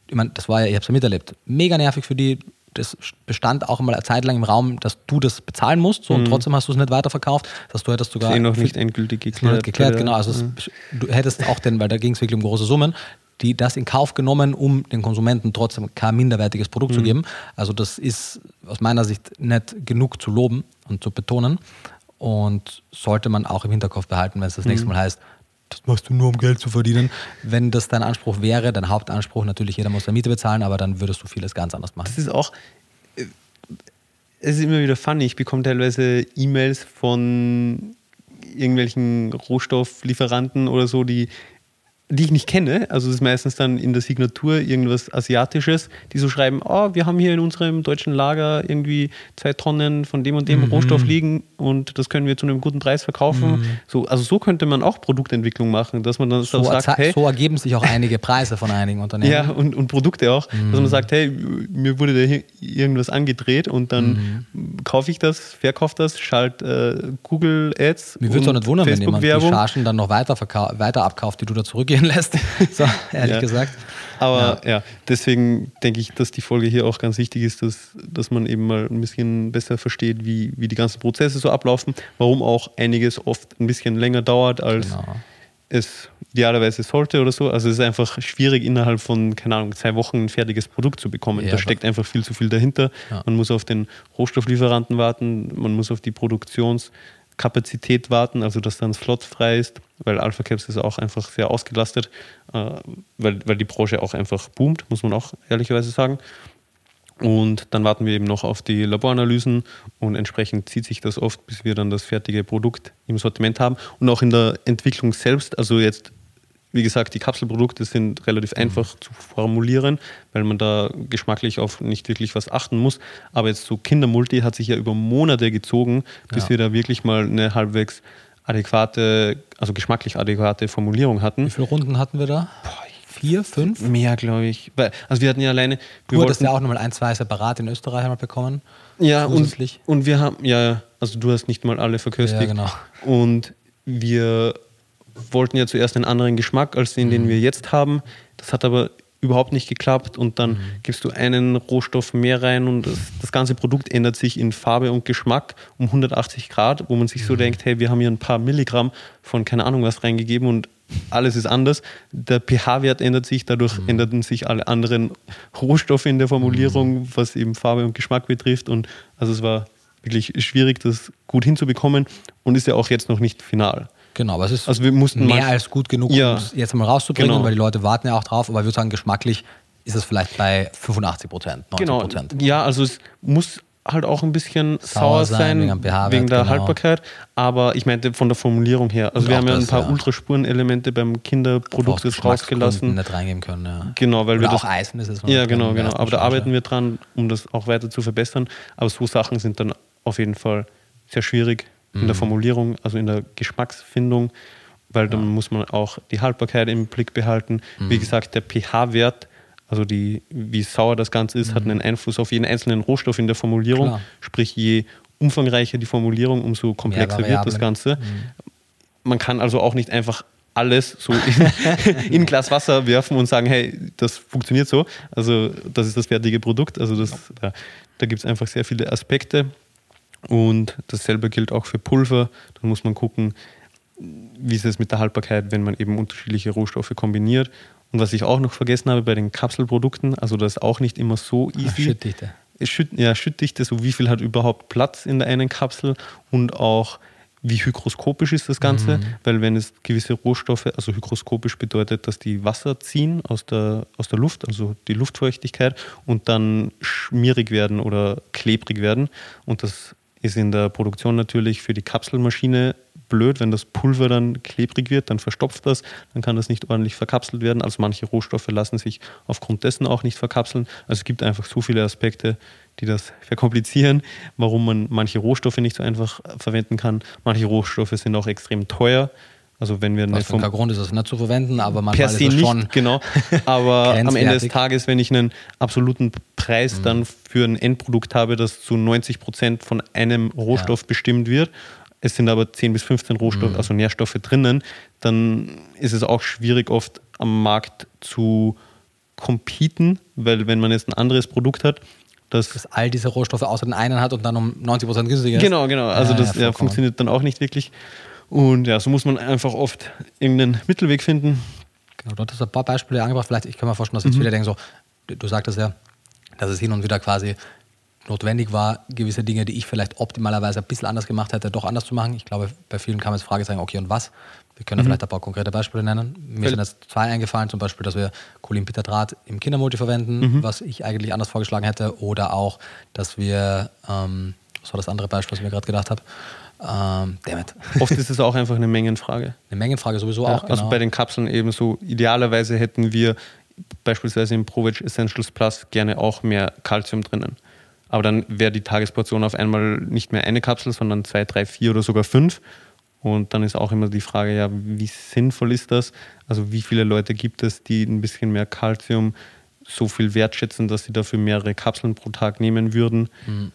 ich meine, das war ja, ich habe es ja miterlebt, mega nervig für die. Das bestand auch mal eine Zeit lang im Raum, dass du das bezahlen musst so, und trotzdem hast du es nicht weiterverkauft, dass du hättest sogar. Mhm. Ist eh noch nicht endgültig geklärt. nicht geklärt, genau. Also es, du hättest auch den, weil da ging es wirklich um große Summen, die das in Kauf genommen, um den Konsumenten trotzdem kein minderwertiges Produkt Mhm. zu geben. Also das ist aus meiner Sicht nicht genug zu loben und zu betonen und sollte man auch im Hinterkopf behalten, wenn es das Mhm. nächste Mal heißt, das machst du nur, um Geld zu verdienen. Wenn das dein Anspruch wäre, dein Hauptanspruch, natürlich, jeder muss seine Miete bezahlen, aber dann würdest du vieles ganz anders machen. Das ist auch, äh, es ist immer wieder funny. Ich bekomme teilweise E-Mails von irgendwelchen Rohstofflieferanten oder so, die die ich nicht kenne, also das ist meistens dann in der Signatur irgendwas Asiatisches, die so schreiben, oh, wir haben hier in unserem deutschen Lager irgendwie zwei Tonnen von dem und dem mhm. Rohstoff liegen und das können wir zu einem guten Preis verkaufen. Mhm. So, also so könnte man auch Produktentwicklung machen, dass man dann so, sagt, hey, so ergeben sich auch einige Preise von einigen Unternehmen. Ja, und, und Produkte auch, mhm. dass man sagt, hey, mir wurde da irgendwas angedreht und dann mhm. kaufe ich das, verkaufe das, schalte äh, Google Ads. Mir würde es auch nicht wundern, wenn jemand die Chargen dann noch weiter, weiter abkauft, die du da zurückgehen gehen lässt. So, ehrlich ja. gesagt. Aber ja. ja. deswegen denke ich, dass die Folge hier auch ganz wichtig ist, dass, dass man eben mal ein bisschen besser versteht, wie, wie die ganzen Prozesse so ablaufen, warum auch einiges oft ein bisschen länger dauert, als genau. es idealerweise sollte oder so. Also es ist einfach schwierig, innerhalb von, keine Ahnung, zwei Wochen ein fertiges Produkt zu bekommen. Ja, da steckt einfach viel zu viel dahinter. Ja. Man muss auf den Rohstofflieferanten warten, man muss auf die Produktions- Kapazität warten, also dass dann Slot frei ist, weil Alpha Caps ist auch einfach sehr ausgelastet, äh, weil, weil die Branche auch einfach boomt, muss man auch ehrlicherweise sagen. Und dann warten wir eben noch auf die Laboranalysen und entsprechend zieht sich das oft, bis wir dann das fertige Produkt im Sortiment haben. Und auch in der Entwicklung selbst, also jetzt wie gesagt, die Kapselprodukte sind relativ mhm. einfach zu formulieren, weil man da geschmacklich auf nicht wirklich was achten muss. Aber jetzt so Kindermulti hat sich ja über Monate gezogen, bis ja. wir da wirklich mal eine halbwegs adäquate, also geschmacklich adäquate Formulierung hatten. Wie viele Runden hatten wir da? Boah, Vier, fünf? Mehr, glaube ich. Also wir hatten ja alleine. Du hattest ja auch nochmal ein, zwei separat in Österreich einmal bekommen. Ja, und, und wir haben, ja, also du hast nicht mal alle verköstigt. Ja, genau. Und wir wollten ja zuerst einen anderen Geschmack als den, den mhm. wir jetzt haben. Das hat aber überhaupt nicht geklappt und dann mhm. gibst du einen Rohstoff mehr rein und das, das, ganze Produkt ändert sich in Farbe und Geschmack um 180 Grad, wo man sich so mhm. denkt, hey, wir haben hier ein paar Milligramm von keine Ahnung was reingegeben und alles ist anders. Der pH-Wert ändert sich, dadurch mhm. änderten sich alle anderen Rohstoffe in der Formulierung, was eben Farbe und Geschmack betrifft und also es war wirklich schwierig, das gut hinzubekommen und ist ja auch jetzt noch nicht final. Genau, aber es ist also wir mussten mehr als gut genug, ja, um es jetzt mal rauszubringen, genau. weil die Leute warten ja auch drauf. Aber ich würde sagen, geschmacklich ist es vielleicht bei 85 Prozent, 90 genau. Prozent. Ja, also es muss halt auch ein bisschen sauer, sauer sein, wegen, wegen der genau. Haltbarkeit. Aber ich meinte von der Formulierung her. Also Und wir haben ja ein paar ja. Ultraspurenelemente beim Kinderprodukt jetzt rausgelassen. nicht reingeben können, ja. Genau, weil Oder wir auch Eisen ist es. Ja, genau, genau. Aber da arbeiten wir dran, um das auch weiter zu verbessern. Aber so Sachen sind dann auf jeden Fall sehr schwierig in der mhm. Formulierung, also in der Geschmacksfindung, weil dann muss man auch die Haltbarkeit im Blick behalten. Mhm. Wie gesagt, der pH-Wert, also die, wie sauer das Ganze ist, mhm. hat einen Einfluss auf jeden einzelnen Rohstoff in der Formulierung. Klar. Sprich, je umfangreicher die Formulierung, umso komplexer wird das Ganze. Mhm. Man kann also auch nicht einfach alles so in, in ein Glas Wasser werfen und sagen, hey, das funktioniert so. Also das ist das fertige Produkt. Also das, da, da gibt es einfach sehr viele Aspekte. Und dasselbe gilt auch für Pulver. Dann muss man gucken, wie ist es mit der Haltbarkeit, wenn man eben unterschiedliche Rohstoffe kombiniert. Und was ich auch noch vergessen habe bei den Kapselprodukten, also das ist auch nicht immer so easy. Ach, Schüttdichte. Schütt, ja, Schüttdichte, so wie viel hat überhaupt Platz in der einen Kapsel und auch wie hygroskopisch ist das Ganze, mhm. weil wenn es gewisse Rohstoffe, also hygroskopisch bedeutet, dass die Wasser ziehen aus der, aus der Luft, also die Luftfeuchtigkeit und dann schmierig werden oder klebrig werden und das ist in der Produktion natürlich für die Kapselmaschine blöd, wenn das Pulver dann klebrig wird, dann verstopft das, dann kann das nicht ordentlich verkapselt werden. Also manche Rohstoffe lassen sich aufgrund dessen auch nicht verkapseln. Also es gibt einfach so viele Aspekte, die das verkomplizieren, warum man manche Rohstoffe nicht so einfach verwenden kann. Manche Rohstoffe sind auch extrem teuer. Also wenn wir Was für ein Grund ist es nicht zu verwenden, aber man per se nicht, genau. Aber am Ende des Tages, wenn ich einen absoluten Preis mhm. dann für ein Endprodukt habe, das zu 90 Prozent von einem Rohstoff ja. bestimmt wird, es sind aber 10 bis 15 Rohstoffe, mhm. also Nährstoffe drinnen, dann ist es auch schwierig oft am Markt zu competen, weil wenn man jetzt ein anderes Produkt hat, das, dass all diese Rohstoffe außer den einen hat und dann um 90 Prozent günstiger ist. Genau, genau. Also ja, das ja, funktioniert dann auch nicht wirklich. Und ja, so muss man einfach oft irgendeinen Mittelweg finden. Genau, dort hast du ein paar Beispiele angebracht. Vielleicht, ich kann mir vorstellen, dass jetzt mhm. viele denken so, du sagtest ja, dass es hin und wieder quasi notwendig war, gewisse Dinge, die ich vielleicht optimalerweise ein bisschen anders gemacht hätte, doch anders zu machen. Ich glaube, bei vielen kam jetzt Fragezeichen, okay, und was? Wir können mhm. vielleicht ein paar konkrete Beispiele nennen. Mir sind jetzt zwei eingefallen, zum Beispiel, dass wir Cholin-Pitterdraht im Kindermulti verwenden, mhm. was ich eigentlich anders vorgeschlagen hätte, oder auch, dass wir, ähm, was war das andere Beispiel, was ich mir gerade gedacht habe? Ähm, damit. Oft ist es auch einfach eine Mengenfrage. Eine Mengenfrage sowieso ja, auch. Also genau. bei den Kapseln eben so, idealerweise hätten wir beispielsweise im ProVeg Essentials Plus gerne auch mehr Kalzium drinnen. Aber dann wäre die Tagesportion auf einmal nicht mehr eine Kapsel, sondern zwei, drei, vier oder sogar fünf. Und dann ist auch immer die Frage, ja, wie sinnvoll ist das? Also wie viele Leute gibt es, die ein bisschen mehr Kalzium so viel wertschätzen, dass sie dafür mehrere Kapseln pro Tag nehmen würden? Mhm.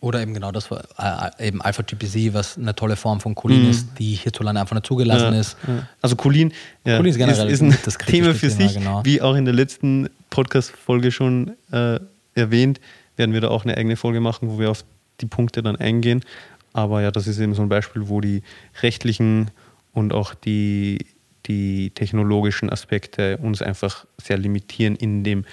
Oder eben genau das, äh, eben Alpha-GPC, was eine tolle Form von Cholin mhm. ist, die hierzulande einfach nicht zugelassen ja, ist. Ja. Also Cholin, ja, Cholin ist, generell ist, ist ein Thema für Thema, sich, genau. wie auch in der letzten Podcast-Folge schon äh, erwähnt, werden wir da auch eine eigene Folge machen, wo wir auf die Punkte dann eingehen. Aber ja, das ist eben so ein Beispiel, wo die rechtlichen und auch die, die technologischen Aspekte uns einfach sehr limitieren in dem,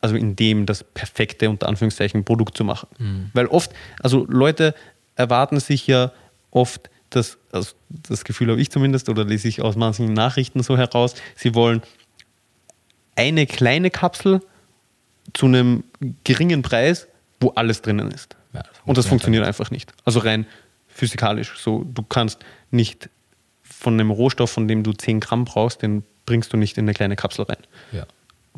also in dem das perfekte, unter Anführungszeichen, Produkt zu machen. Mhm. Weil oft, also Leute erwarten sich ja oft, dass, also das Gefühl habe ich zumindest, oder lese ich aus manchen Nachrichten so heraus, sie wollen eine kleine Kapsel zu einem geringen Preis, wo alles drinnen ist. Ja, das Und das funktioniert einfach nicht. Also rein physikalisch. So, du kannst nicht von einem Rohstoff, von dem du 10 Gramm brauchst, den bringst du nicht in eine kleine Kapsel rein. Ja.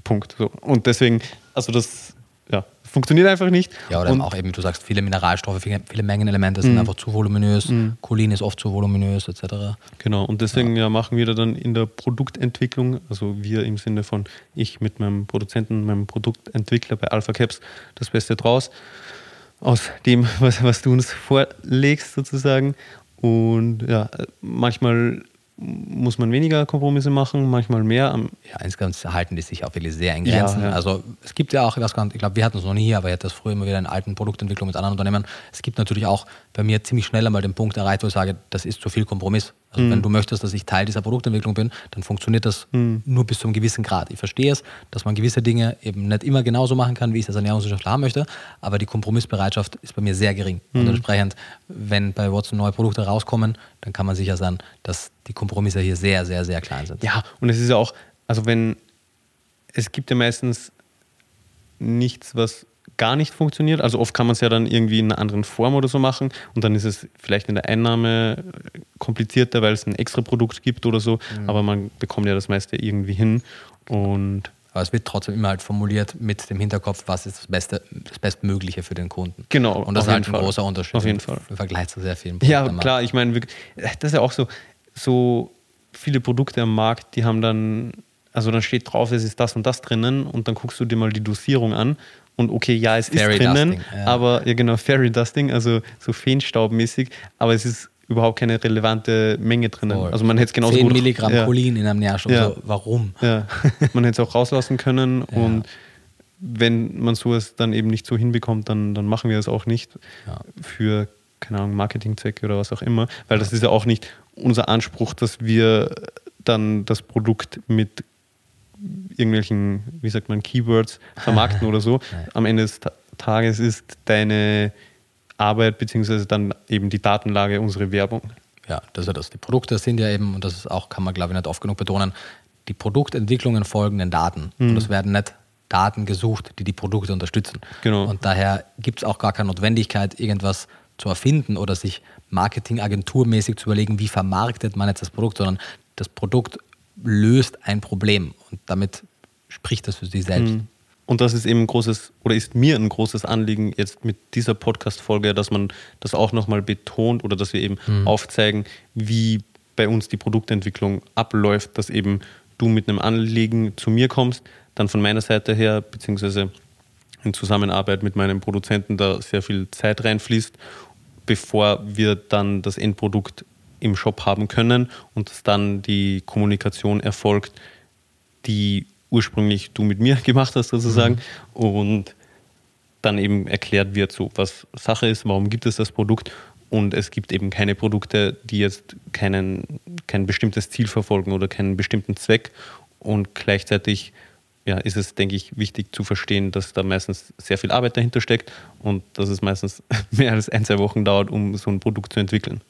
Punkt. So. Und deswegen, also das ja, funktioniert einfach nicht. Ja, oder und auch eben, du sagst, viele Mineralstoffe, viele, viele Mengenelemente sind mm. einfach zu voluminös, mm. Cholin ist oft zu voluminös, etc. Genau, und deswegen ja. ja. machen wir da dann in der Produktentwicklung, also wir im Sinne von ich mit meinem Produzenten, meinem Produktentwickler bei Alpha Caps das Beste draus, aus dem, was, was du uns vorlegst sozusagen. Und ja, manchmal muss man weniger Kompromisse machen, manchmal mehr. Ja, insgesamt halten die sich auch wirklich sehr in Grenzen. Ja, ja. Also es gibt ja auch, ich, nicht, glaube, wir hatten es noch nie hier, aber ich hatte das früher immer wieder in alten Produktentwicklungen mit anderen Unternehmen. Es gibt natürlich auch bei mir ziemlich schnell einmal den Punkt erreicht, wo ich sage, das ist zu viel Kompromiss. Also mhm. wenn du möchtest, dass ich Teil dieser Produktentwicklung bin, dann funktioniert das mhm. nur bis zu einem gewissen Grad. Ich verstehe es, dass man gewisse Dinge eben nicht immer genauso machen kann, wie ich es als Ernährungswissenschaftler haben möchte, aber die Kompromissbereitschaft ist bei mir sehr gering. Mhm. Und entsprechend, wenn bei Watson neue Produkte rauskommen, dann kann man sicher sein, dass die Kompromisse hier sehr, sehr, sehr klein sind. Ja, und es ist ja auch, also wenn, es gibt ja meistens nichts, was gar nicht funktioniert. Also oft kann man es ja dann irgendwie in einer anderen Form oder so machen und dann ist es vielleicht in der Einnahme komplizierter, weil es ein extra Produkt gibt oder so, mhm. aber man bekommt ja das meiste irgendwie hin und aber es wird trotzdem immer halt formuliert mit dem Hinterkopf, was ist das Beste, das Bestmögliche für den Kunden. Genau. Und das ist halt ein Fall. großer Unterschied. Auf jeden Fall. Im Vergleich zu sehr vielen Produkten. Ja, klar, ich meine, das ist ja auch so, so viele Produkte am Markt, die haben dann, also dann steht drauf, es ist das und das drinnen und dann guckst du dir mal die Dosierung an und okay, ja, es Fairy ist drinnen, Dusting, ja. aber ja genau, Fairy Dusting, also so Feenstaubmäßig, aber es ist überhaupt keine relevante Menge drinnen. Voll. Also man hätte es genauso 10 gut, Milligramm ja. Cholin in einem Nährstoff, ja. also warum? Ja. Man hätte es auch rauslassen können und wenn man sowas dann eben nicht so hinbekommt, dann, dann machen wir es auch nicht für, keine Ahnung, Marketingzwecke oder was auch immer, weil das ist ja auch nicht unser Anspruch, dass wir dann das Produkt mit irgendwelchen, wie sagt man, Keywords vermarkten oder so. Am Ende des Tages ist deine Arbeit beziehungsweise dann eben die Datenlage unsere Werbung. Ja, das ist ja das. Die Produkte sind ja eben, und das ist auch, kann man glaube ich nicht oft genug betonen, die Produktentwicklungen folgen den Daten. Mhm. Und es werden nicht Daten gesucht, die die Produkte unterstützen. Genau. Und daher gibt es auch gar keine Notwendigkeit, irgendwas zu erfinden oder sich marketingagenturmäßig zu überlegen, wie vermarktet man jetzt das Produkt, sondern das Produkt löst ein Problem und damit spricht das für sich selbst. Mhm. Und das ist eben ein großes, oder ist mir ein großes Anliegen jetzt mit dieser Podcast-Folge, dass man das auch nochmal betont oder dass wir eben mhm. aufzeigen, wie bei uns die Produktentwicklung abläuft, dass eben du mit einem Anliegen zu mir kommst, dann von meiner Seite her, beziehungsweise in Zusammenarbeit mit meinem Produzenten da sehr viel Zeit reinfließt, bevor wir dann das Endprodukt im Shop haben können und dass dann die Kommunikation erfolgt, die ursprünglich du mit mir gemacht hast sozusagen mhm. und dann eben erklärt wird, so was Sache ist, warum gibt es das Produkt und es gibt eben keine Produkte, die jetzt keinen, kein bestimmtes Ziel verfolgen oder keinen bestimmten Zweck und gleichzeitig ja, ist es, denke ich, wichtig zu verstehen, dass da meistens sehr viel Arbeit dahinter steckt und dass es meistens mehr als ein, zwei Wochen dauert, um so ein Produkt zu entwickeln.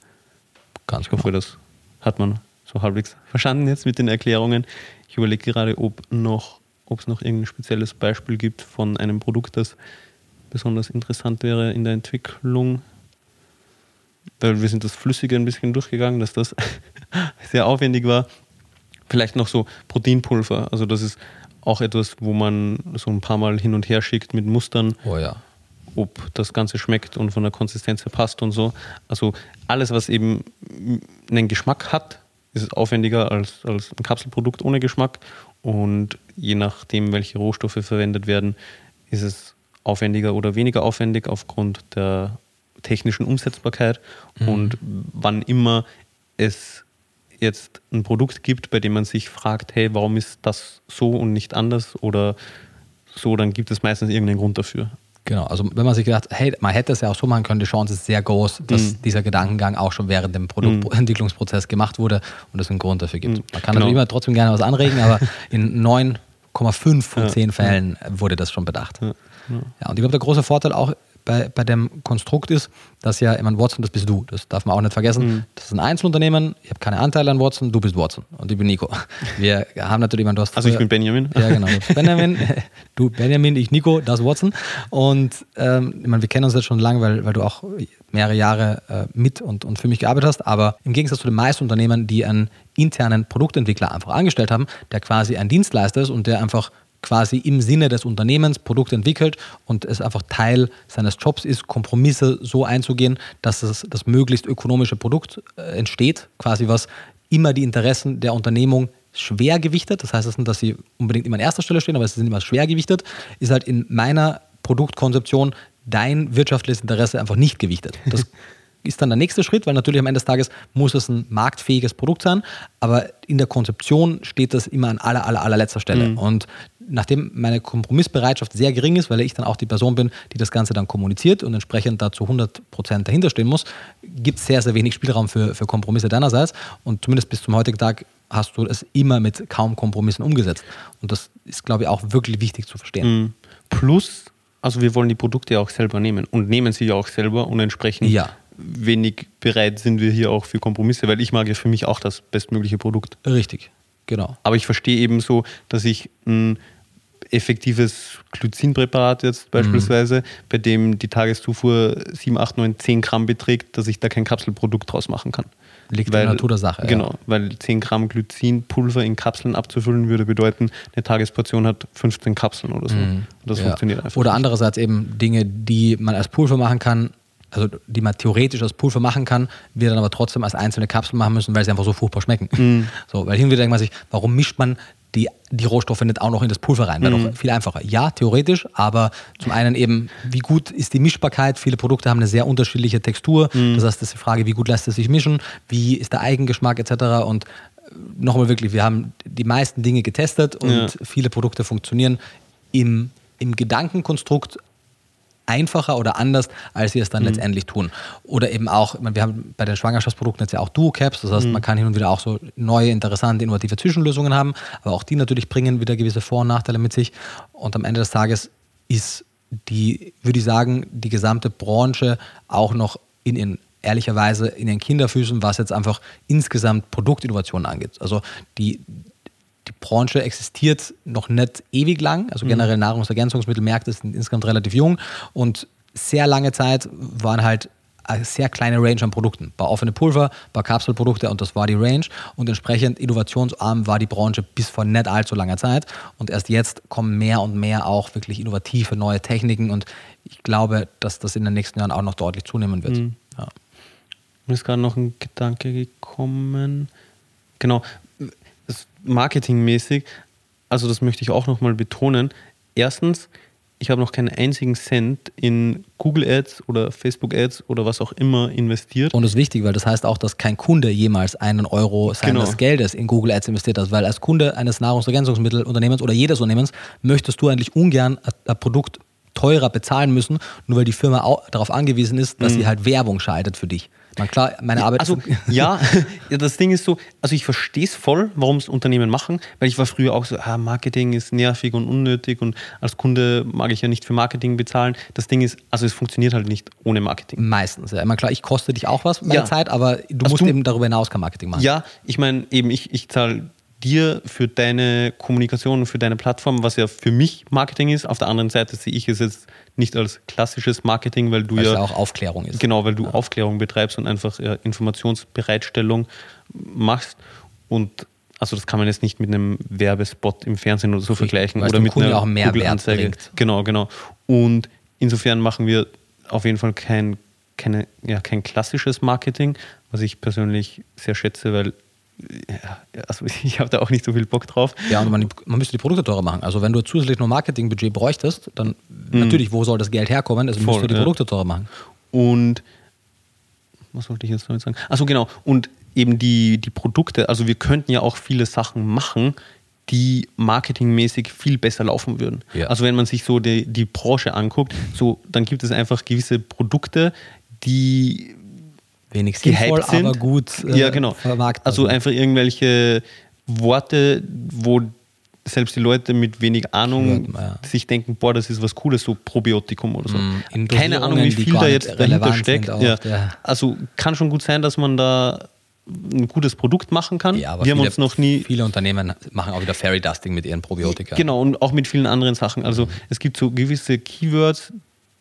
Ganz Ich hoffe, das hat man so halbwegs verstanden jetzt mit den Erklärungen. Ich überlege gerade, ob noch, ob es noch irgendein spezielles Beispiel gibt von einem Produkt, das besonders interessant wäre in der Entwicklung. Weil wir sind das Flüssige ein bisschen durchgegangen, dass das sehr aufwendig war. Vielleicht noch so Proteinpulver. Also das ist auch etwas, wo man so ein paar Mal hin und her schickt mit Mustern, Oh ja. Ob das Ganze schmeckt und von der Konsistenz her passt und so. Also alles, was eben einen Geschmack hat, ist aufwendiger als, als ein Kapselprodukt ohne Geschmack. Und je nachdem, welche Rohstoffe verwendet werden, ist es aufwendiger oder weniger aufwendig aufgrund der technischen Umsetzbarkeit. Und wann immer es jetzt ein Produkt gibt, bei dem man sich fragt, hey, warum ist das so und nicht anders oder so, dann gibt es meistens irgendeinen Grund dafür. Genau, also wenn man sich gedacht, hey, man hätte es ja auch so machen können, die Chance ist sehr groß, dass dieser Gedankengang auch schon während dem Produktentwicklungsprozess gemacht wurde und es einen Grund dafür gibt. Man kann Genau. natürlich immer trotzdem gerne was anregen, aber in 9,5 von 10 Fällen wurde das schon bedacht. Ja, und ich glaube, der große Vorteil auch bei, bei dem Konstrukt ist, dass ja, ich meine, Watson, das bist du. Das darf man auch nicht vergessen. Das ist ein Einzelunternehmen, ich habe keine Anteile an Watson, du bist Watson und ich bin Nico. Wir haben natürlich, ich meine, du hast Also ich früher- bin Benjamin. ja, genau. Du Benjamin, du Benjamin, ich Nico, das Watson. Und ähm, ich meine, wir kennen uns jetzt schon lange, weil, weil du auch mehrere Jahre äh, mit und, und für mich gearbeitet hast. Aber im Gegensatz zu den meisten Unternehmen, die einen internen Produktentwickler einfach angestellt haben, der quasi ein Dienstleister ist und der einfach quasi im Sinne des Unternehmens Produkte entwickelt und es einfach Teil seines Jobs ist, Kompromisse so einzugehen, dass es das möglichst ökonomische Produkt äh, entsteht, quasi was immer die Interessen der Unternehmung schwer gewichtet. Das heißt nicht, dass sie unbedingt immer an erster Stelle stehen, aber sie sind immer schwer gewichtet, ist halt in meiner Produktkonzeption dein wirtschaftliches Interesse einfach nicht gewichtet. Das ist dann der nächste Schritt, weil natürlich am Ende des Tages muss es ein marktfähiges Produkt sein, aber in der Konzeption steht das immer an aller, aller, allerletzter Stelle. Und nachdem meine Kompromissbereitschaft sehr gering ist, weil ich dann auch die Person bin, die das Ganze dann kommuniziert und entsprechend da zu 100% dahinter stehen muss, gibt es sehr, sehr wenig Spielraum für, für Kompromisse deinerseits. Und zumindest bis zum heutigen Tag hast du es immer mit kaum Kompromissen umgesetzt. Und das ist, glaube ich, auch wirklich wichtig zu verstehen. Mhm. Plus, also wir wollen die Produkte ja auch selber nehmen und nehmen sie ja auch selber und entsprechend Ja. wenig bereit sind wir hier auch für Kompromisse, weil ich mag ja für mich auch das bestmögliche Produkt. Richtig, genau. Aber ich verstehe eben so, dass ich ein effektives Glycinpräparat jetzt beispielsweise, bei dem die Tageszufuhr 7, 8, 9, 10 Gramm beträgt, dass ich da kein Kapselprodukt draus machen kann. Liegt in der Natur der Sache, ja. Genau, weil 10 Gramm Glycinpulver in Kapseln abzufüllen würde bedeuten, eine Tagesportion hat 15 Kapseln oder so. Und das Ja. funktioniert einfach. Oder nicht. andererseits eben Dinge, die man als Pulver machen kann, also die man theoretisch als Pulver machen kann, wir dann aber trotzdem als einzelne Kapseln machen müssen, weil sie einfach so furchtbar schmecken. Mhm. So, weil hin und wieder denkt man sich, warum mischt man die, die Rohstoffe nicht auch noch in das Pulver rein? Wäre Mhm. doch viel einfacher. Ja, theoretisch, aber zum einen eben, wie gut ist die Mischbarkeit? Viele Produkte haben eine sehr unterschiedliche Textur. Mhm. Das heißt, das ist die Frage, wie gut lässt es sich mischen? Wie ist der Eigengeschmack etc. Und äh, nochmal wirklich, wir haben die meisten Dinge getestet und Ja. viele Produkte funktionieren im, im Gedankenkonstrukt einfacher oder anders, als sie es Mhm. dann letztendlich tun. Oder eben auch, meine, wir haben bei den Schwangerschaftsprodukten jetzt ja auch Duo-Caps, das heißt, Mhm. man kann hin und wieder auch so neue, interessante, innovative Zwischenlösungen haben, aber auch die natürlich bringen wieder gewisse Vor- und Nachteile mit sich. Und am Ende des Tages ist die, würde ich sagen, die gesamte Branche auch noch in ihren ehrlicherweise in ihren Kinderfüßen, was jetzt einfach insgesamt Produktinnovationen angeht. Also die, die Branche existiert noch nicht ewig lang. Also generell Nahrungsergänzungsmittelmärkte sind insgesamt relativ jung und sehr lange Zeit waren halt eine sehr kleine Range an Produkten. Ein paar offene Pulver, paar Kapselprodukte und das war die Range. Und entsprechend innovationsarm war die Branche bis vor nicht allzu langer Zeit. Und erst jetzt kommen mehr und mehr auch wirklich innovative neue Techniken und ich glaube, dass das in den nächsten Jahren auch noch deutlich zunehmen wird. Ja. Mir ist gerade noch ein Gedanke gekommen. Genau, marketingmäßig, also das möchte ich auch nochmal betonen. Erstens, ich habe noch keinen einzigen Cent in Google Ads oder Facebook Ads oder was auch immer investiert. Und das ist wichtig, weil das heißt auch, dass kein Kunde jemals einen Euro seines Genau. Geldes in Google Ads investiert hat, weil als Kunde eines Nahrungsergänzungsmittelunternehmens oder jedes Unternehmens möchtest du eigentlich ungern ein- Produkt teurer bezahlen müssen, nur weil die Firma darauf angewiesen ist, dass sie halt Werbung schaltet für dich. Man, klar, meine Arbeit Also ja, ja, das Ding ist so, also ich verstehe es voll, warum es Unternehmen machen, weil ich war früher auch so, ah, Marketing ist nervig und unnötig und als Kunde mag ich ja nicht für Marketing bezahlen. Das Ding ist, also es funktioniert halt nicht ohne Marketing. meistens. Ja, immer klar, ich koste dich auch was mit Ja. der Zeit, aber du Also musst du- eben darüber hinaus kein Marketing machen. Ja, ich meine, eben ich, ich zahle dir für deine Kommunikation und für deine Plattform, was ja für mich Marketing ist. Auf der anderen Seite sehe ich es jetzt nicht als klassisches Marketing, weil du Weil ja ja auch Aufklärung ist. Genau, weil du Aufklärung betreibst und einfach ja, Informationsbereitstellung machst. Und also das kann man jetzt nicht mit einem Werbespot im Fernsehen oder so vergleichen weil es oder mit einer auch Mehrwert Google-Anzeige. Genau, genau. Und insofern machen wir auf jeden Fall kein, keine, ja, kein klassisches Marketing, was ich persönlich sehr schätze, weil ja, also ich habe da auch nicht so viel Bock drauf. Ja, und man, man müsste die Produkte teurer machen. Also wenn du zusätzlich nur Marketingbudget bräuchtest, dann natürlich, wo soll das Geld herkommen? Also Mhm. Voll, müsst du die ja. Produkte teurer machen. Und was wollte ich jetzt damit sagen? Achso, genau. Und eben die, die Produkte, also wir könnten ja auch viele Sachen machen, die marketingmäßig viel besser laufen würden. Ja. Also wenn man sich so die, die Branche anguckt, so dann gibt es einfach gewisse Produkte, die Wenig sinnvoll, sind. aber gut äh, ja, genau. vermarktbar Also einfach irgendwelche Worte, wo selbst die Leute mit wenig Ahnung ja. sich denken, boah, das ist was Cooles, so Probiotikum oder so. Mm, in Keine Ahnung, wie viel da jetzt dahinter steckt. auch, Ja. ja. Also kann schon gut sein, dass man da ein gutes Produkt machen kann. Ja, aber Wir haben viele, uns noch nie viele Unternehmen machen auch wieder Fairy Dusting mit ihren Probiotika. Genau, und auch mit vielen anderen Sachen. Also es gibt so gewisse Keywords,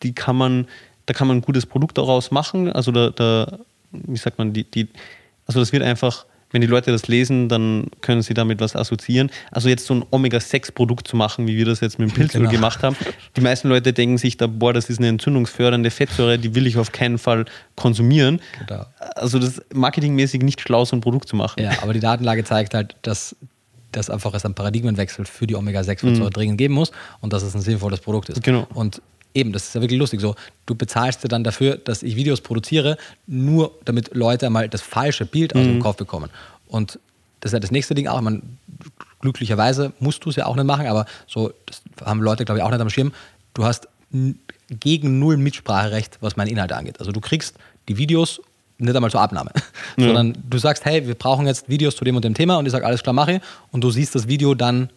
die kann man, da kann man ein gutes Produkt daraus machen. Also da, da wie sagt man, die, die, also das wird einfach, wenn die Leute das lesen, dann können sie damit was assoziieren. Also jetzt so ein Omega-6-Produkt zu machen, wie wir das jetzt mit dem Pilzöl Genau. gemacht haben. Die meisten Leute denken sich da, boah, das ist eine entzündungsfördernde Fettsäure, die will ich auf keinen Fall konsumieren. Genau. Also das ist marketingmäßig nicht schlau, so ein Produkt zu machen. Ja, aber die Datenlage zeigt halt, dass, dass einfach es einen Paradigmenwechsel für die Omega-6-Fettsäure dringend geben muss und dass es ein sinnvolles Produkt ist. Mhm. Genau. Und eben, das ist ja wirklich lustig so. Du bezahlst dir dann dafür, dass ich Videos produziere, nur damit Leute einmal das falsche Bild aus Mhm. dem Kopf bekommen. Und das ist ja das nächste Ding auch. Man, glücklicherweise musst du es ja auch nicht machen, aber so, das haben Leute, glaube ich, auch nicht am Schirm. Du hast gegen null Mitspracherecht, was meine Inhalte angeht. Also du kriegst die Videos nicht einmal zur Abnahme, sondern du sagst, hey, wir brauchen jetzt Videos zu dem und dem Thema und ich sage, alles klar, mache ich. Und du siehst das Video dann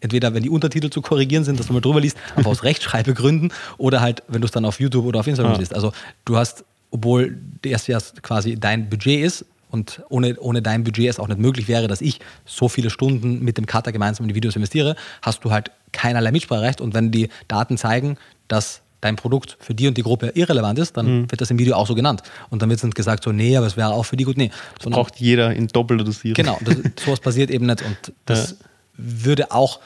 entweder, wenn die Untertitel zu korrigieren sind, dass du mal drüber liest, einfach aus Rechtschreibbegründen oder halt, wenn du es dann auf YouTube oder auf Instagram Ja. siehst. Also du hast, obwohl das ja quasi dein Budget ist und ohne, ohne dein Budget es auch nicht möglich wäre, dass ich so viele Stunden mit dem Cutter gemeinsam in die Videos investiere, hast du halt keinerlei Mitspracherecht und wenn die Daten zeigen, dass dein Produkt für die und die Gruppe irrelevant ist, dann wird das im Video auch so genannt. Und dann wird es nicht gesagt, so, nee, aber es wäre auch für die gut. Nee. Sondern Braucht jeder in doppelter Dosierung. Genau, das, sowas passiert eben nicht. Und das würde auch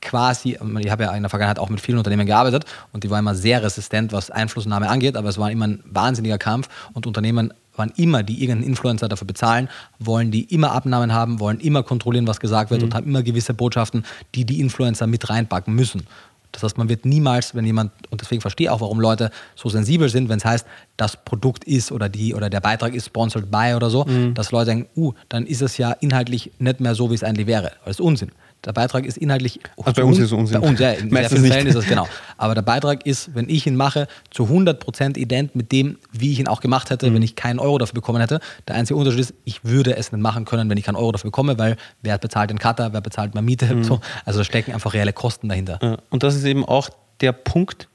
quasi, ich habe ja in der Vergangenheit auch mit vielen Unternehmen gearbeitet und die waren immer sehr resistent, was Einflussnahme angeht, aber es war immer ein wahnsinniger Kampf und Unternehmen waren immer, die irgendeinen Influencer dafür bezahlen, wollen die immer Abnahmen haben, wollen immer kontrollieren, was gesagt wird und haben immer gewisse Botschaften, die die Influencer mit reinpacken müssen. Das heißt, man wird niemals, wenn jemand, und deswegen verstehe ich auch, warum Leute so sensibel sind, wenn es heißt, das Produkt ist oder die oder der Beitrag ist sponsored by oder so, dass Leute denken, uh, dann ist es ja inhaltlich nicht mehr so, wie es eigentlich wäre. Das ist Unsinn. Der Beitrag ist inhaltlich. Also bei uns ist es Unsinn. Bei uns, ja, in sehr vielen. Fällen ist es genau. Aber der Beitrag ist, wenn ich ihn mache, zu 100% ident mit dem, wie ich ihn auch gemacht hätte, Mhm. wenn ich keinen Euro dafür bekommen hätte. Der einzige Unterschied ist, ich würde es nicht machen können, wenn ich keinen Euro dafür bekomme, weil wer bezahlt den Cutter, wer bezahlt meine Miete. Mhm. So. Also da stecken einfach reelle Kosten dahinter. Ja, Und das ist eben auch der Punkt,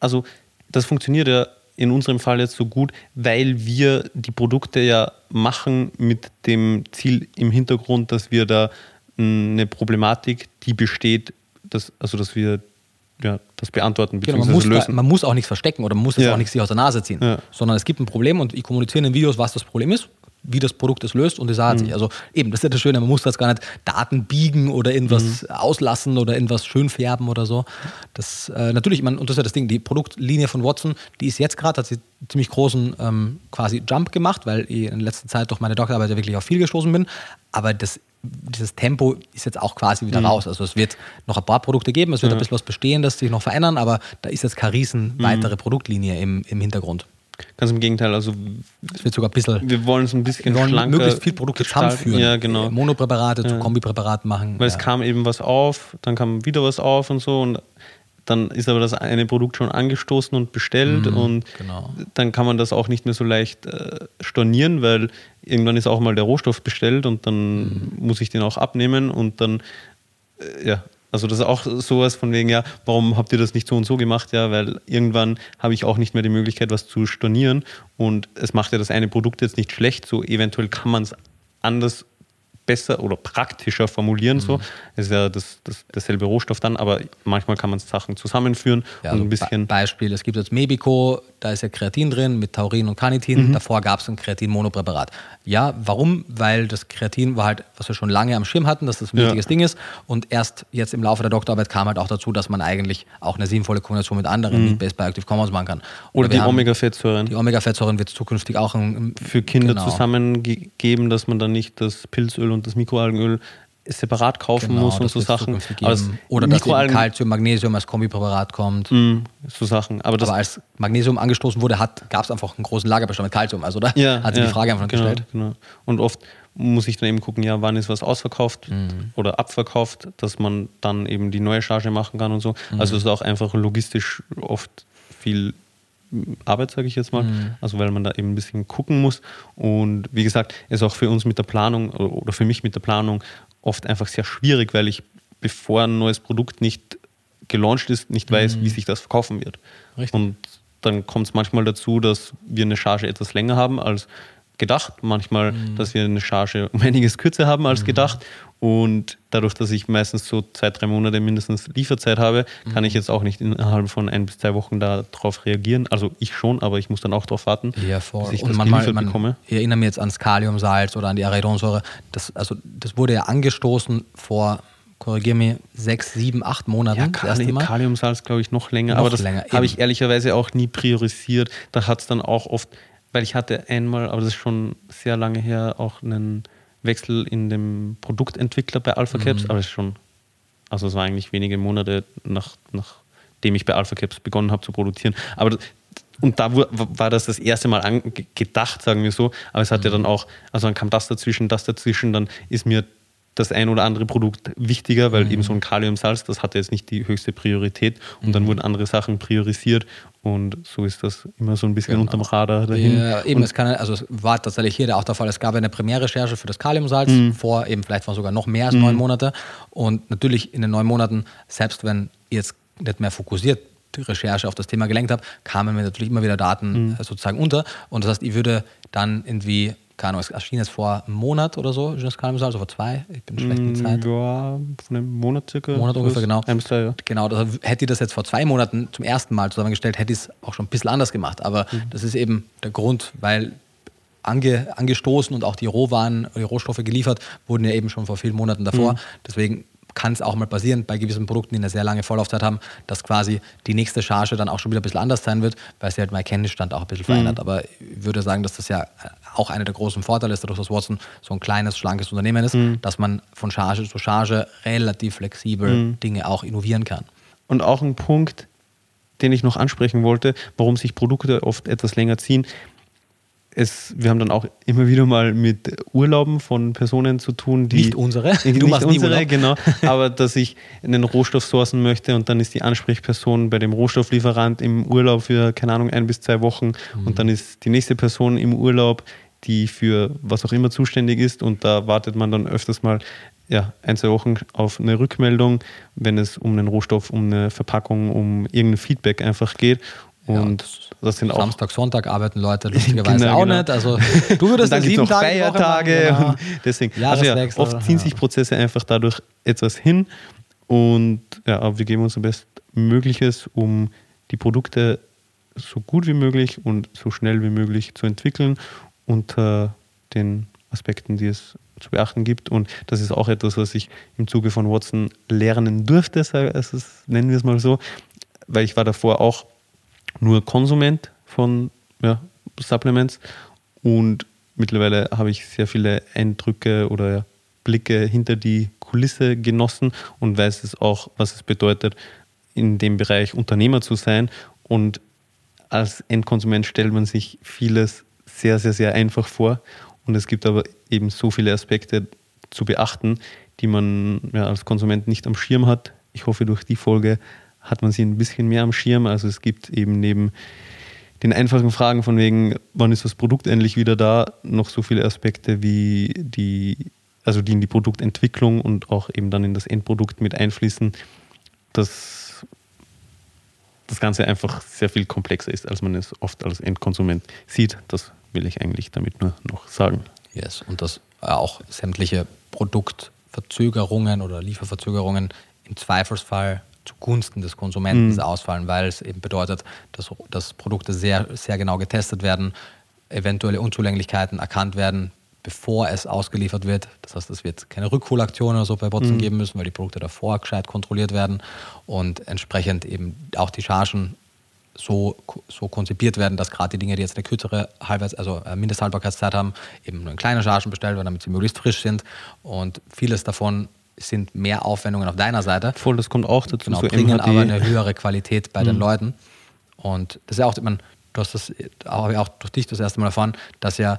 also das funktioniert ja in unserem Fall jetzt so gut, weil wir die Produkte ja machen mit dem Ziel im Hintergrund, dass wir da eine Problematik, die besteht, dass, also dass wir ja, das beantworten Genau, man, bzw. muss lösen. man muss auch nichts verstecken oder man muss es Ja. auch nichts sich aus der Nase ziehen, Ja. sondern es gibt ein Problem und ich kommuniziere in den Videos, was das Problem ist, wie das Produkt es löst und Sache hat Mhm. sich. Also eben, das ist ja das Schöne, man muss jetzt gar nicht Daten biegen oder irgendwas Mhm. auslassen oder irgendwas schön färben oder so. Das äh, natürlich, man, und das ist ja das Ding, die Produktlinie von Watson, die ist jetzt gerade, hat sie einen ziemlich großen ähm, quasi Jump gemacht, weil ich in letzter Zeit durch meine Doktorarbeit ja wirklich auf viel gestoßen bin. Aber das dieses Tempo ist jetzt auch quasi Mhm. wieder raus. Also es wird noch ein paar Produkte geben, es wird ein bisschen was Bestehendes sich noch verändern, aber da ist jetzt keine riesen Mhm. weitere Produktlinie im, im Hintergrund. Ganz im Gegenteil, also Es wird sogar ein bisschen wir wollen es ein bisschen wir schlanker möglichst viel Produkte zusammenführen. Ja, genau. Monopräparate zu Kombipräparaten machen. Weil ja. es kam eben was auf, dann kam wieder was auf und so. Und dann ist aber das eine Produkt schon angestoßen und bestellt Mhm, und genau. dann kann man das auch nicht mehr so leicht äh, stornieren, weil irgendwann ist auch mal der Rohstoff bestellt und dann Mhm. muss ich den auch abnehmen und dann, äh, ja, also das ist auch sowas von wegen, ja, warum habt ihr das nicht so und so gemacht? Ja, weil irgendwann habe ich auch nicht mehr die Möglichkeit, was zu stornieren und es macht ja das eine Produkt jetzt nicht schlecht, so eventuell kann man es anders besser oder praktischer formulieren. So. Mhm. Es ist ja das, das, dasselbe Rohstoff dann, aber manchmal kann man Sachen zusammenführen Ja, und also ein bisschen. Be Beispiel, es gibt jetzt Mebico, da ist ja Kreatin drin mit Taurin und Carnitin. Mhm. Davor gab es ein Kreatin-Monopräparat. Ja, warum? Weil das Kreatin war halt, was wir schon lange am Schirm hatten, dass das ein Ja. wichtiges Ding ist. Und erst jetzt im Laufe der Doktorarbeit kam halt auch dazu, dass man eigentlich auch eine sinnvolle Kombination mit anderen Meat-Based Bioactive Compounds machen kann. Mhm. Oder die Omega-Fettsäuren. Die Omega-Fettsäuren wird es zukünftig auch ein, für Kinder genau. zusammengeben, dass man dann nicht das Pilzöl und das Mikroalgenöl separat kaufen Genau, muss und so Sachen. Aber das. Oder dass eben Calcium, Magnesium als Kombipräparat kommt. Mm, so Sachen. Aber das Aber als Magnesium angestoßen wurde, gab es einfach einen großen Lagerbestand mit Calcium. Also da ja, hat sie ja, die Frage einfach genau, gestellt. Genau. Und oft muss ich dann eben gucken, ja, wann ist was ausverkauft Mhm. oder abverkauft, dass man dann eben die neue Charge machen kann und so. Mhm. Also es ist auch einfach logistisch oft viel Arbeit, sage ich jetzt mal. Mhm. Also weil man da eben ein bisschen gucken muss. Und wie gesagt, ist auch für uns mit der Planung oder für mich mit der Planung oft einfach sehr schwierig, weil ich, bevor ein neues Produkt nicht gelauncht ist, nicht weiß, wie sich das verkaufen wird. Mhm. Richtig. Und dann kommt es manchmal dazu, dass wir eine Charge etwas länger haben als gedacht. Manchmal, Mhm. dass wir eine Charge um einiges kürzer haben als gedacht. Und dadurch, dass ich meistens so zwei, drei Monate mindestens Lieferzeit habe, kann Mhm. ich jetzt auch nicht innerhalb von ein bis zwei Wochen darauf reagieren. Also ich schon, aber ich muss dann auch darauf warten, Ja, voll. bis ich und das manchmal, geliefert man, bekomme. ich erinnere mich jetzt ans Kaliumsalz oder an die Arachidonsäure. Das, also, das wurde ja angestoßen vor, korrigiere mich, sechs, sieben, acht Monaten. Ja, Kali. Kaliumsalz glaube ich noch länger, Noch aber das habe ich ehrlicherweise auch nie priorisiert. Da hat es dann auch oft, weil ich hatte einmal, aber das ist schon sehr lange her, auch einen Wechsel in dem Produktentwickler bei Alpha Mhm. Caps, aber das ist schon, also es war eigentlich wenige Monate nach, nachdem ich bei Alpha Caps begonnen habe zu produzieren. Aber das- und da war das das erste Mal an, ge- gedacht, sagen wir so. Aber es hat ja Mhm. dann auch, also dann kam das dazwischen, das dazwischen, dann ist mir das ein oder andere Produkt wichtiger, weil eben so ein Kaliumsalz, das hatte jetzt nicht die höchste Priorität und dann wurden andere Sachen priorisiert und so ist das immer so ein bisschen unterm Radar dahin. Ja, eben, und, es, kann, also es war tatsächlich hier auch der Fall. Es gab eine Primärrecherche für das Kaliumsalz Mhm. vor eben vielleicht waren sogar noch mehr als neun Monate. Und natürlich in den neun Monaten, selbst wenn ihr jetzt nicht mehr fokussiert die Recherche auf das Thema gelenkt habt, kamen mir natürlich immer wieder Daten Mhm. äh, sozusagen unter. Und das heißt, ich würde dann irgendwie, keine Ahnung, es erschien jetzt vor einem Monat oder so, das Kaliumsalz, oder vor zwei, ich bin schlecht mit Zeit. ja, von einem Monat circa. Monat ungefähr, genau. Zwei, ja. Genau, das, hätte ich das jetzt vor zwei Monaten zum ersten Mal zusammengestellt, hätte ich es auch schon ein bisschen anders gemacht. Aber Mhm. das ist eben der Grund, weil ange, angestoßen und auch die Rohwaren, die Rohstoffe geliefert wurden ja eben schon vor vielen Monaten davor. Mhm. Deswegen kann es auch mal passieren bei gewissen Produkten, die eine sehr lange Vorlaufzeit haben, dass quasi die nächste Charge dann auch schon wieder ein bisschen anders sein wird, weil sich halt mein Kenntnisstand auch ein bisschen verändert. Mhm. Aber ich würde sagen, dass das ja auch einer der großen Vorteile ist, dadurch, dass Watson so ein kleines, schlankes Unternehmen ist, Mhm. dass man von Charge zu Charge relativ flexibel Dinge auch innovieren kann. Und auch ein Punkt, den ich noch ansprechen wollte, warum sich Produkte oft etwas länger ziehen. Es, wir haben dann auch immer wieder mal mit Urlauben von Personen zu tun, die. Nicht unsere. Du nicht machst unsere, genau. Aber dass ich einen Rohstoff sourcen möchte und dann ist die Ansprechperson bei dem Rohstofflieferant im Urlaub für, keine Ahnung, ein bis zwei Wochen Mhm. und dann ist die nächste Person im Urlaub, die für was auch immer zuständig ist und da wartet man dann öfters mal ja, ein, zwei Wochen auf eine Rückmeldung, wenn es um einen Rohstoff, um eine Verpackung, um irgendein Feedback einfach geht. Und das sind auch Samstag, Sonntag arbeiten Leute lustigerweise Genau, auch genau. nicht. Also du würdest dann ja sieben noch Tage Feiertage. machen, Und deswegen, Ja, also ja, wächst, oft ziehen ja. sich Prozesse einfach dadurch etwas hin. Und ja, aber wir geben unser Bestmögliches, um die Produkte so gut wie möglich und so schnell wie möglich zu entwickeln unter den Aspekten, die es zu beachten gibt. Und das ist auch etwas, was ich im Zuge von Watson lernen durfte, also nennen wir es mal so, weil ich war davor auch nur Konsument von ja, Supplements und mittlerweile habe ich sehr viele Eindrücke oder Blicke hinter die Kulisse genossen und weiß es auch, was es bedeutet, in dem Bereich Unternehmer zu sein. Und als Endkonsument stellt man sich vieles sehr, sehr, sehr einfach vor. Und es gibt aber eben so viele Aspekte zu beachten, die man ja, als Konsument nicht am Schirm hat. Ich hoffe, durch die Folge hat man sie ein bisschen mehr am Schirm. Also es gibt eben neben den einfachen Fragen von wegen, wann ist das Produkt endlich wieder da, noch so viele Aspekte wie die, also die in die Produktentwicklung und auch eben dann in das Endprodukt mit einfließen, dass das Ganze einfach sehr viel komplexer ist, als man es oft als Endkonsument sieht. Das will ich eigentlich damit nur noch sagen. Yes, und dass auch sämtliche Produktverzögerungen oder Lieferverzögerungen im Zweifelsfall zugunsten des Konsumenten mhm. ausfallen, weil es eben bedeutet, dass, dass Produkte sehr, sehr genau getestet werden, eventuelle Unzulänglichkeiten erkannt werden, bevor es ausgeliefert wird. Das heißt, es wird keine Rückholaktion oder so bei Botzen mhm. geben müssen, weil die Produkte davor gescheit kontrolliert werden und entsprechend eben auch die Chargen so, so konzipiert werden, dass gerade die Dinge, die jetzt eine kürzere Halbweits-, also äh, Mindesthaltbarkeitszeit haben, eben nur in kleine Chargen bestellt werden, damit sie möglichst frisch sind. Und vieles davon sind mehr Aufwendungen auf deiner Seite. Voll, das kommt auch dazu. Genau, so bringen MHD. aber eine höhere Qualität bei mhm. den Leuten. Und das ist ja auch, ich meine, du hast das, habe ich auch durch dich das erste Mal erfahren, dass ja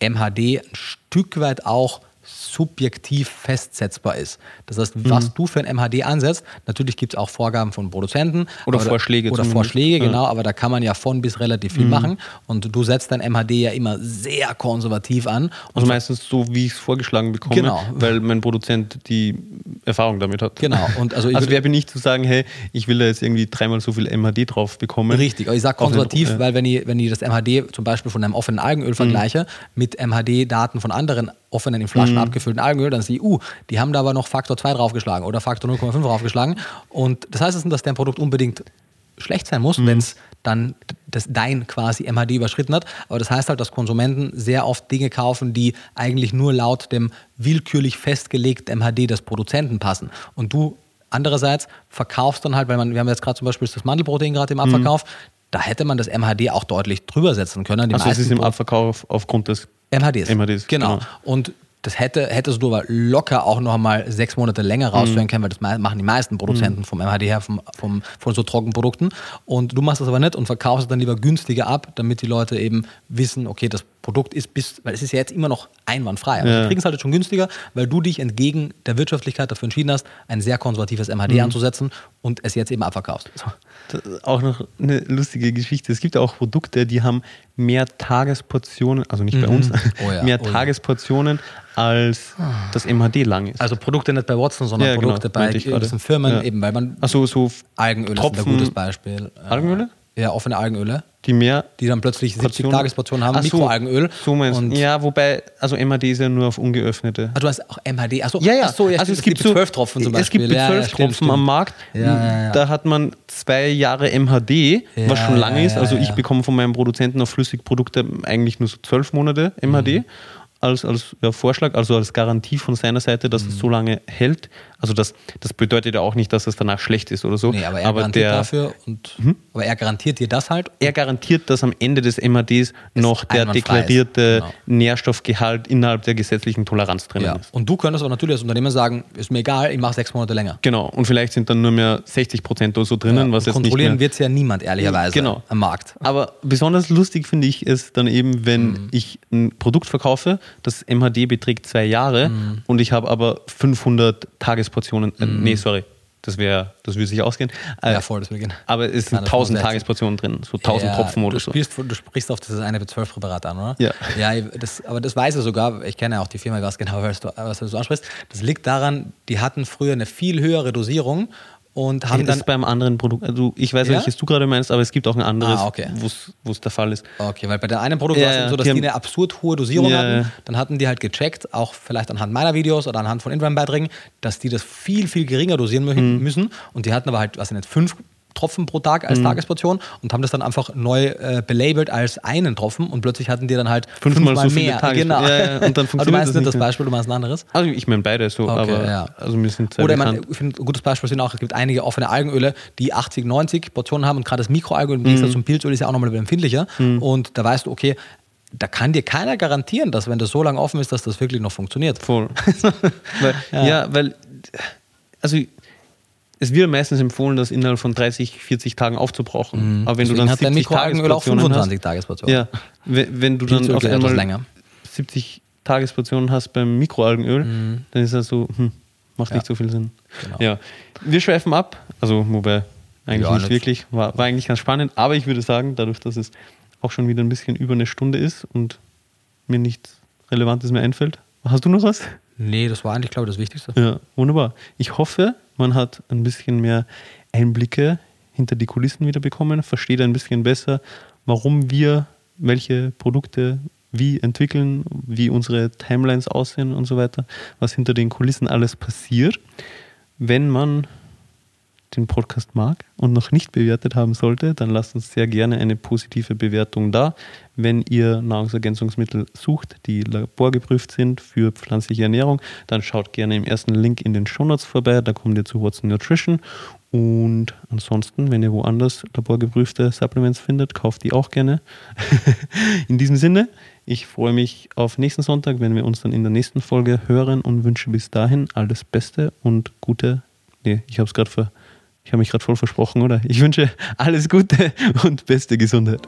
MHD ein Stück weit auch subjektiv festsetzbar ist. Das heißt, was mhm. du für ein MHD ansetzt, natürlich gibt es auch Vorgaben von Produzenten. Oder Vorschläge. Oder zumindest. Vorschläge, ja. genau, aber da kann man ja von bis relativ viel mhm. machen. Und du setzt dein MHD ja immer sehr konservativ an. Also meistens so, wie ich es vorgeschlagen bekomme, genau. weil mein Produzent die Erfahrung damit hat. Genau. Und also, also wer bin ich zu sagen, hey, ich will da jetzt irgendwie dreimal so viel MHD drauf bekommen. Richtig, aber ich sage konservativ, den, weil wenn ich, wenn ich das MHD zum Beispiel von einem offenen Algenöl mhm. vergleiche mit MHD-Daten von anderen offenen, in Flaschen mhm. abgefüllten Algenöl, dann ich, uh, die haben da aber noch Faktor 2 draufgeschlagen oder Faktor 0,5 draufgeschlagen. Und das heißt nicht, dass dein Produkt unbedingt schlecht sein muss, mhm. wenn es dann das dein quasi MHD überschritten hat. Aber das heißt halt, dass Konsumenten sehr oft Dinge kaufen, die eigentlich nur laut dem willkürlich festgelegten MHD des Produzenten passen. Und du andererseits verkaufst dann halt, weil man, wir haben jetzt gerade zum Beispiel das Mandelprotein gerade im mhm. Abverkauf, mhm. Da hätte man das MHD auch deutlich drüber setzen können. Die also es ist im Abverkauf aufgrund des MHDs. MHDs genau. genau. Und das hätte, hättest du aber locker auch noch mal sechs Monate länger mhm. können, weil das machen die meisten Produzenten mhm. vom MHD her, vom, vom, von so Trockenprodukten. Und du machst das aber nicht und verkaufst es dann lieber günstiger ab, damit die Leute eben wissen, okay, das Produkt ist bis, weil es ist ja jetzt immer noch einwandfrei. Aber ja. die kriegen es halt schon günstiger, weil du dich entgegen der Wirtschaftlichkeit dafür entschieden hast, ein sehr konservatives MHD mhm. anzusetzen und es jetzt eben abverkaufst. Auch noch eine lustige Geschichte. Es gibt auch Produkte, die haben mehr Tagesportionen, also nicht bei mhm. uns, oh ja, mehr oh Tagesportionen als das MHD lang ist. Also Produkte nicht bei Watson, sondern ja, Produkte genau, bei gewissen Firmen, ja. eben weil man. Achso, so Algenöl Tropfen, ist ein gutes Beispiel. Algenöle? Ja, offene Algenöle. Die mehr. Die dann plötzlich 70 Tagesportionen haben, Ach Mikroalgenöl. So meinst du. Ja, wobei, also MHD ist ja nur auf ungeöffnete. Ah, du hast auch MHD. Achso, ja, ja. Ach so, ja also es, gibt zwölf Tropfen zum Beispiel. Es gibt zwölf ja, Tropfen am Markt. Da hat man zwei Jahre MHD, was schon lange ist. Also ich bekomme von meinem Produzenten auf Flüssigprodukte eigentlich nur so zwölf Monate MHD. Mhm als, als ja, Vorschlag, also als Garantie von seiner Seite, dass mhm. es so lange hält. Also das, das bedeutet ja auch nicht, dass es danach schlecht ist oder so. Nee, aber er aber garantiert der, dafür und mhm. aber er garantiert dir das halt. Er garantiert, dass am Ende des MADs noch der deklarierte genau. Nährstoffgehalt innerhalb der gesetzlichen Toleranz drin ja. ist. Und du könntest aber natürlich als Unternehmer sagen, ist mir egal, ich mache sechs Monate länger. Genau, und vielleicht sind dann nur mehr 60 Prozent oder so drinnen. Ja, was jetzt kontrollieren wird es ja niemand, ehrlicherweise, genau. am Markt. Aber besonders lustig finde ich es dann eben, wenn mhm. ich ein Produkt verkaufe, das MHD beträgt zwei Jahre mhm. und ich habe aber 500 Tagesportionen, äh, mhm. nee, sorry, das wäre, das würde sich ausgehen. Äh, ja, voll, das würde gehen. Aber es sind 1000 Tagesportionen drin, so 1000 ja, Tropfen oder du spielst, so. Du sprichst auf das eine für 12 Präparate an, oder? Ja. Ja, das, aber das weiß ich sogar, ich kenne ja auch die Firma ganz genau, was du, was du ansprichst. Das liegt daran, die hatten früher eine viel höhere Dosierung und haben das dann beim anderen Produkt. Also ich weiß, ja? welches du gerade meinst, aber es gibt auch ein anderes, ah, okay. wo es der Fall ist. Okay, weil bei der einen Produkt ja, war es so, dass die, die eine absurd hohe Dosierung ja, hatten. Dann hatten die halt gecheckt, auch vielleicht anhand meiner Videos oder anhand von Instagram-Beiträgen, dass die das viel, viel geringer dosieren mhm. müssen. Und die hatten aber halt, was ich nicht, fünf Tropfen pro Tag als mhm. Tagesportion und haben das dann einfach neu äh, belabelt als einen Tropfen und plötzlich hatten die dann halt fünfmal, fünfmal so mehr. Genau. Ja, ja, und dann aber du meinst nicht das Beispiel, du meinst ein anderes? Also ich meine beide so, okay, aber ja. also wir sind Oder man, ich finde ein gutes Beispiel sind auch, es gibt einige offene Algenöle, die 80, 90 Portionen haben und gerade das Mikroalgenöl im Gegensatz mhm. zum Pilzöl ist ja auch nochmal empfindlicher mhm. und da weißt du, okay, da kann dir keiner garantieren, dass wenn das so lange offen ist, dass das wirklich noch funktioniert. Voll. weil, ja. ja, weil also es wird meistens empfohlen, das innerhalb von 30, 40 Tagen aufzubrauchen. Mhm. Aber wenn Deswegen du dann 70 Tagesportionen 25 hast, Tagesportionen. Ja, wenn, wenn du dann auf einmal länger. 70 Tagesportionen hast beim Mikroalgenöl, mhm. dann ist das so, hm, macht ja. nicht so viel Sinn. Genau. Ja, wir schweifen ab, also wobei eigentlich Ja, nicht nicht- wirklich. War, war eigentlich ganz spannend, aber ich würde sagen, dadurch, dass es auch schon wieder ein bisschen über eine Stunde ist und mir nichts Relevantes mehr einfällt. Hast du noch was? Nee, das war eigentlich, glaube ich, das Wichtigste. Ja, wunderbar. Ich hoffe, man hat ein bisschen mehr Einblicke hinter die Kulissen wieder bekommen, versteht ein bisschen besser, warum wir welche Produkte wie entwickeln, wie unsere Timelines aussehen und so weiter, was hinter den Kulissen alles passiert. Wenn man den Podcast mag und noch nicht bewertet haben sollte, dann lasst uns sehr gerne eine positive Bewertung da. Wenn ihr Nahrungsergänzungsmittel sucht, die laborgeprüft sind für pflanzliche Ernährung, dann schaut gerne im ersten Link in den Shownotes vorbei, da kommt ihr zu What's Nutrition. Und ansonsten, wenn ihr woanders laborgeprüfte Supplements findet, kauft die auch gerne. in diesem Sinne, ich freue mich auf nächsten Sonntag, wenn wir uns dann in der nächsten Folge hören und wünsche bis dahin alles Beste und gute. Nee, ich habe es gerade ver. Ich habe mich gerade voll versprochen, oder? Ich wünsche alles Gute und beste Gesundheit.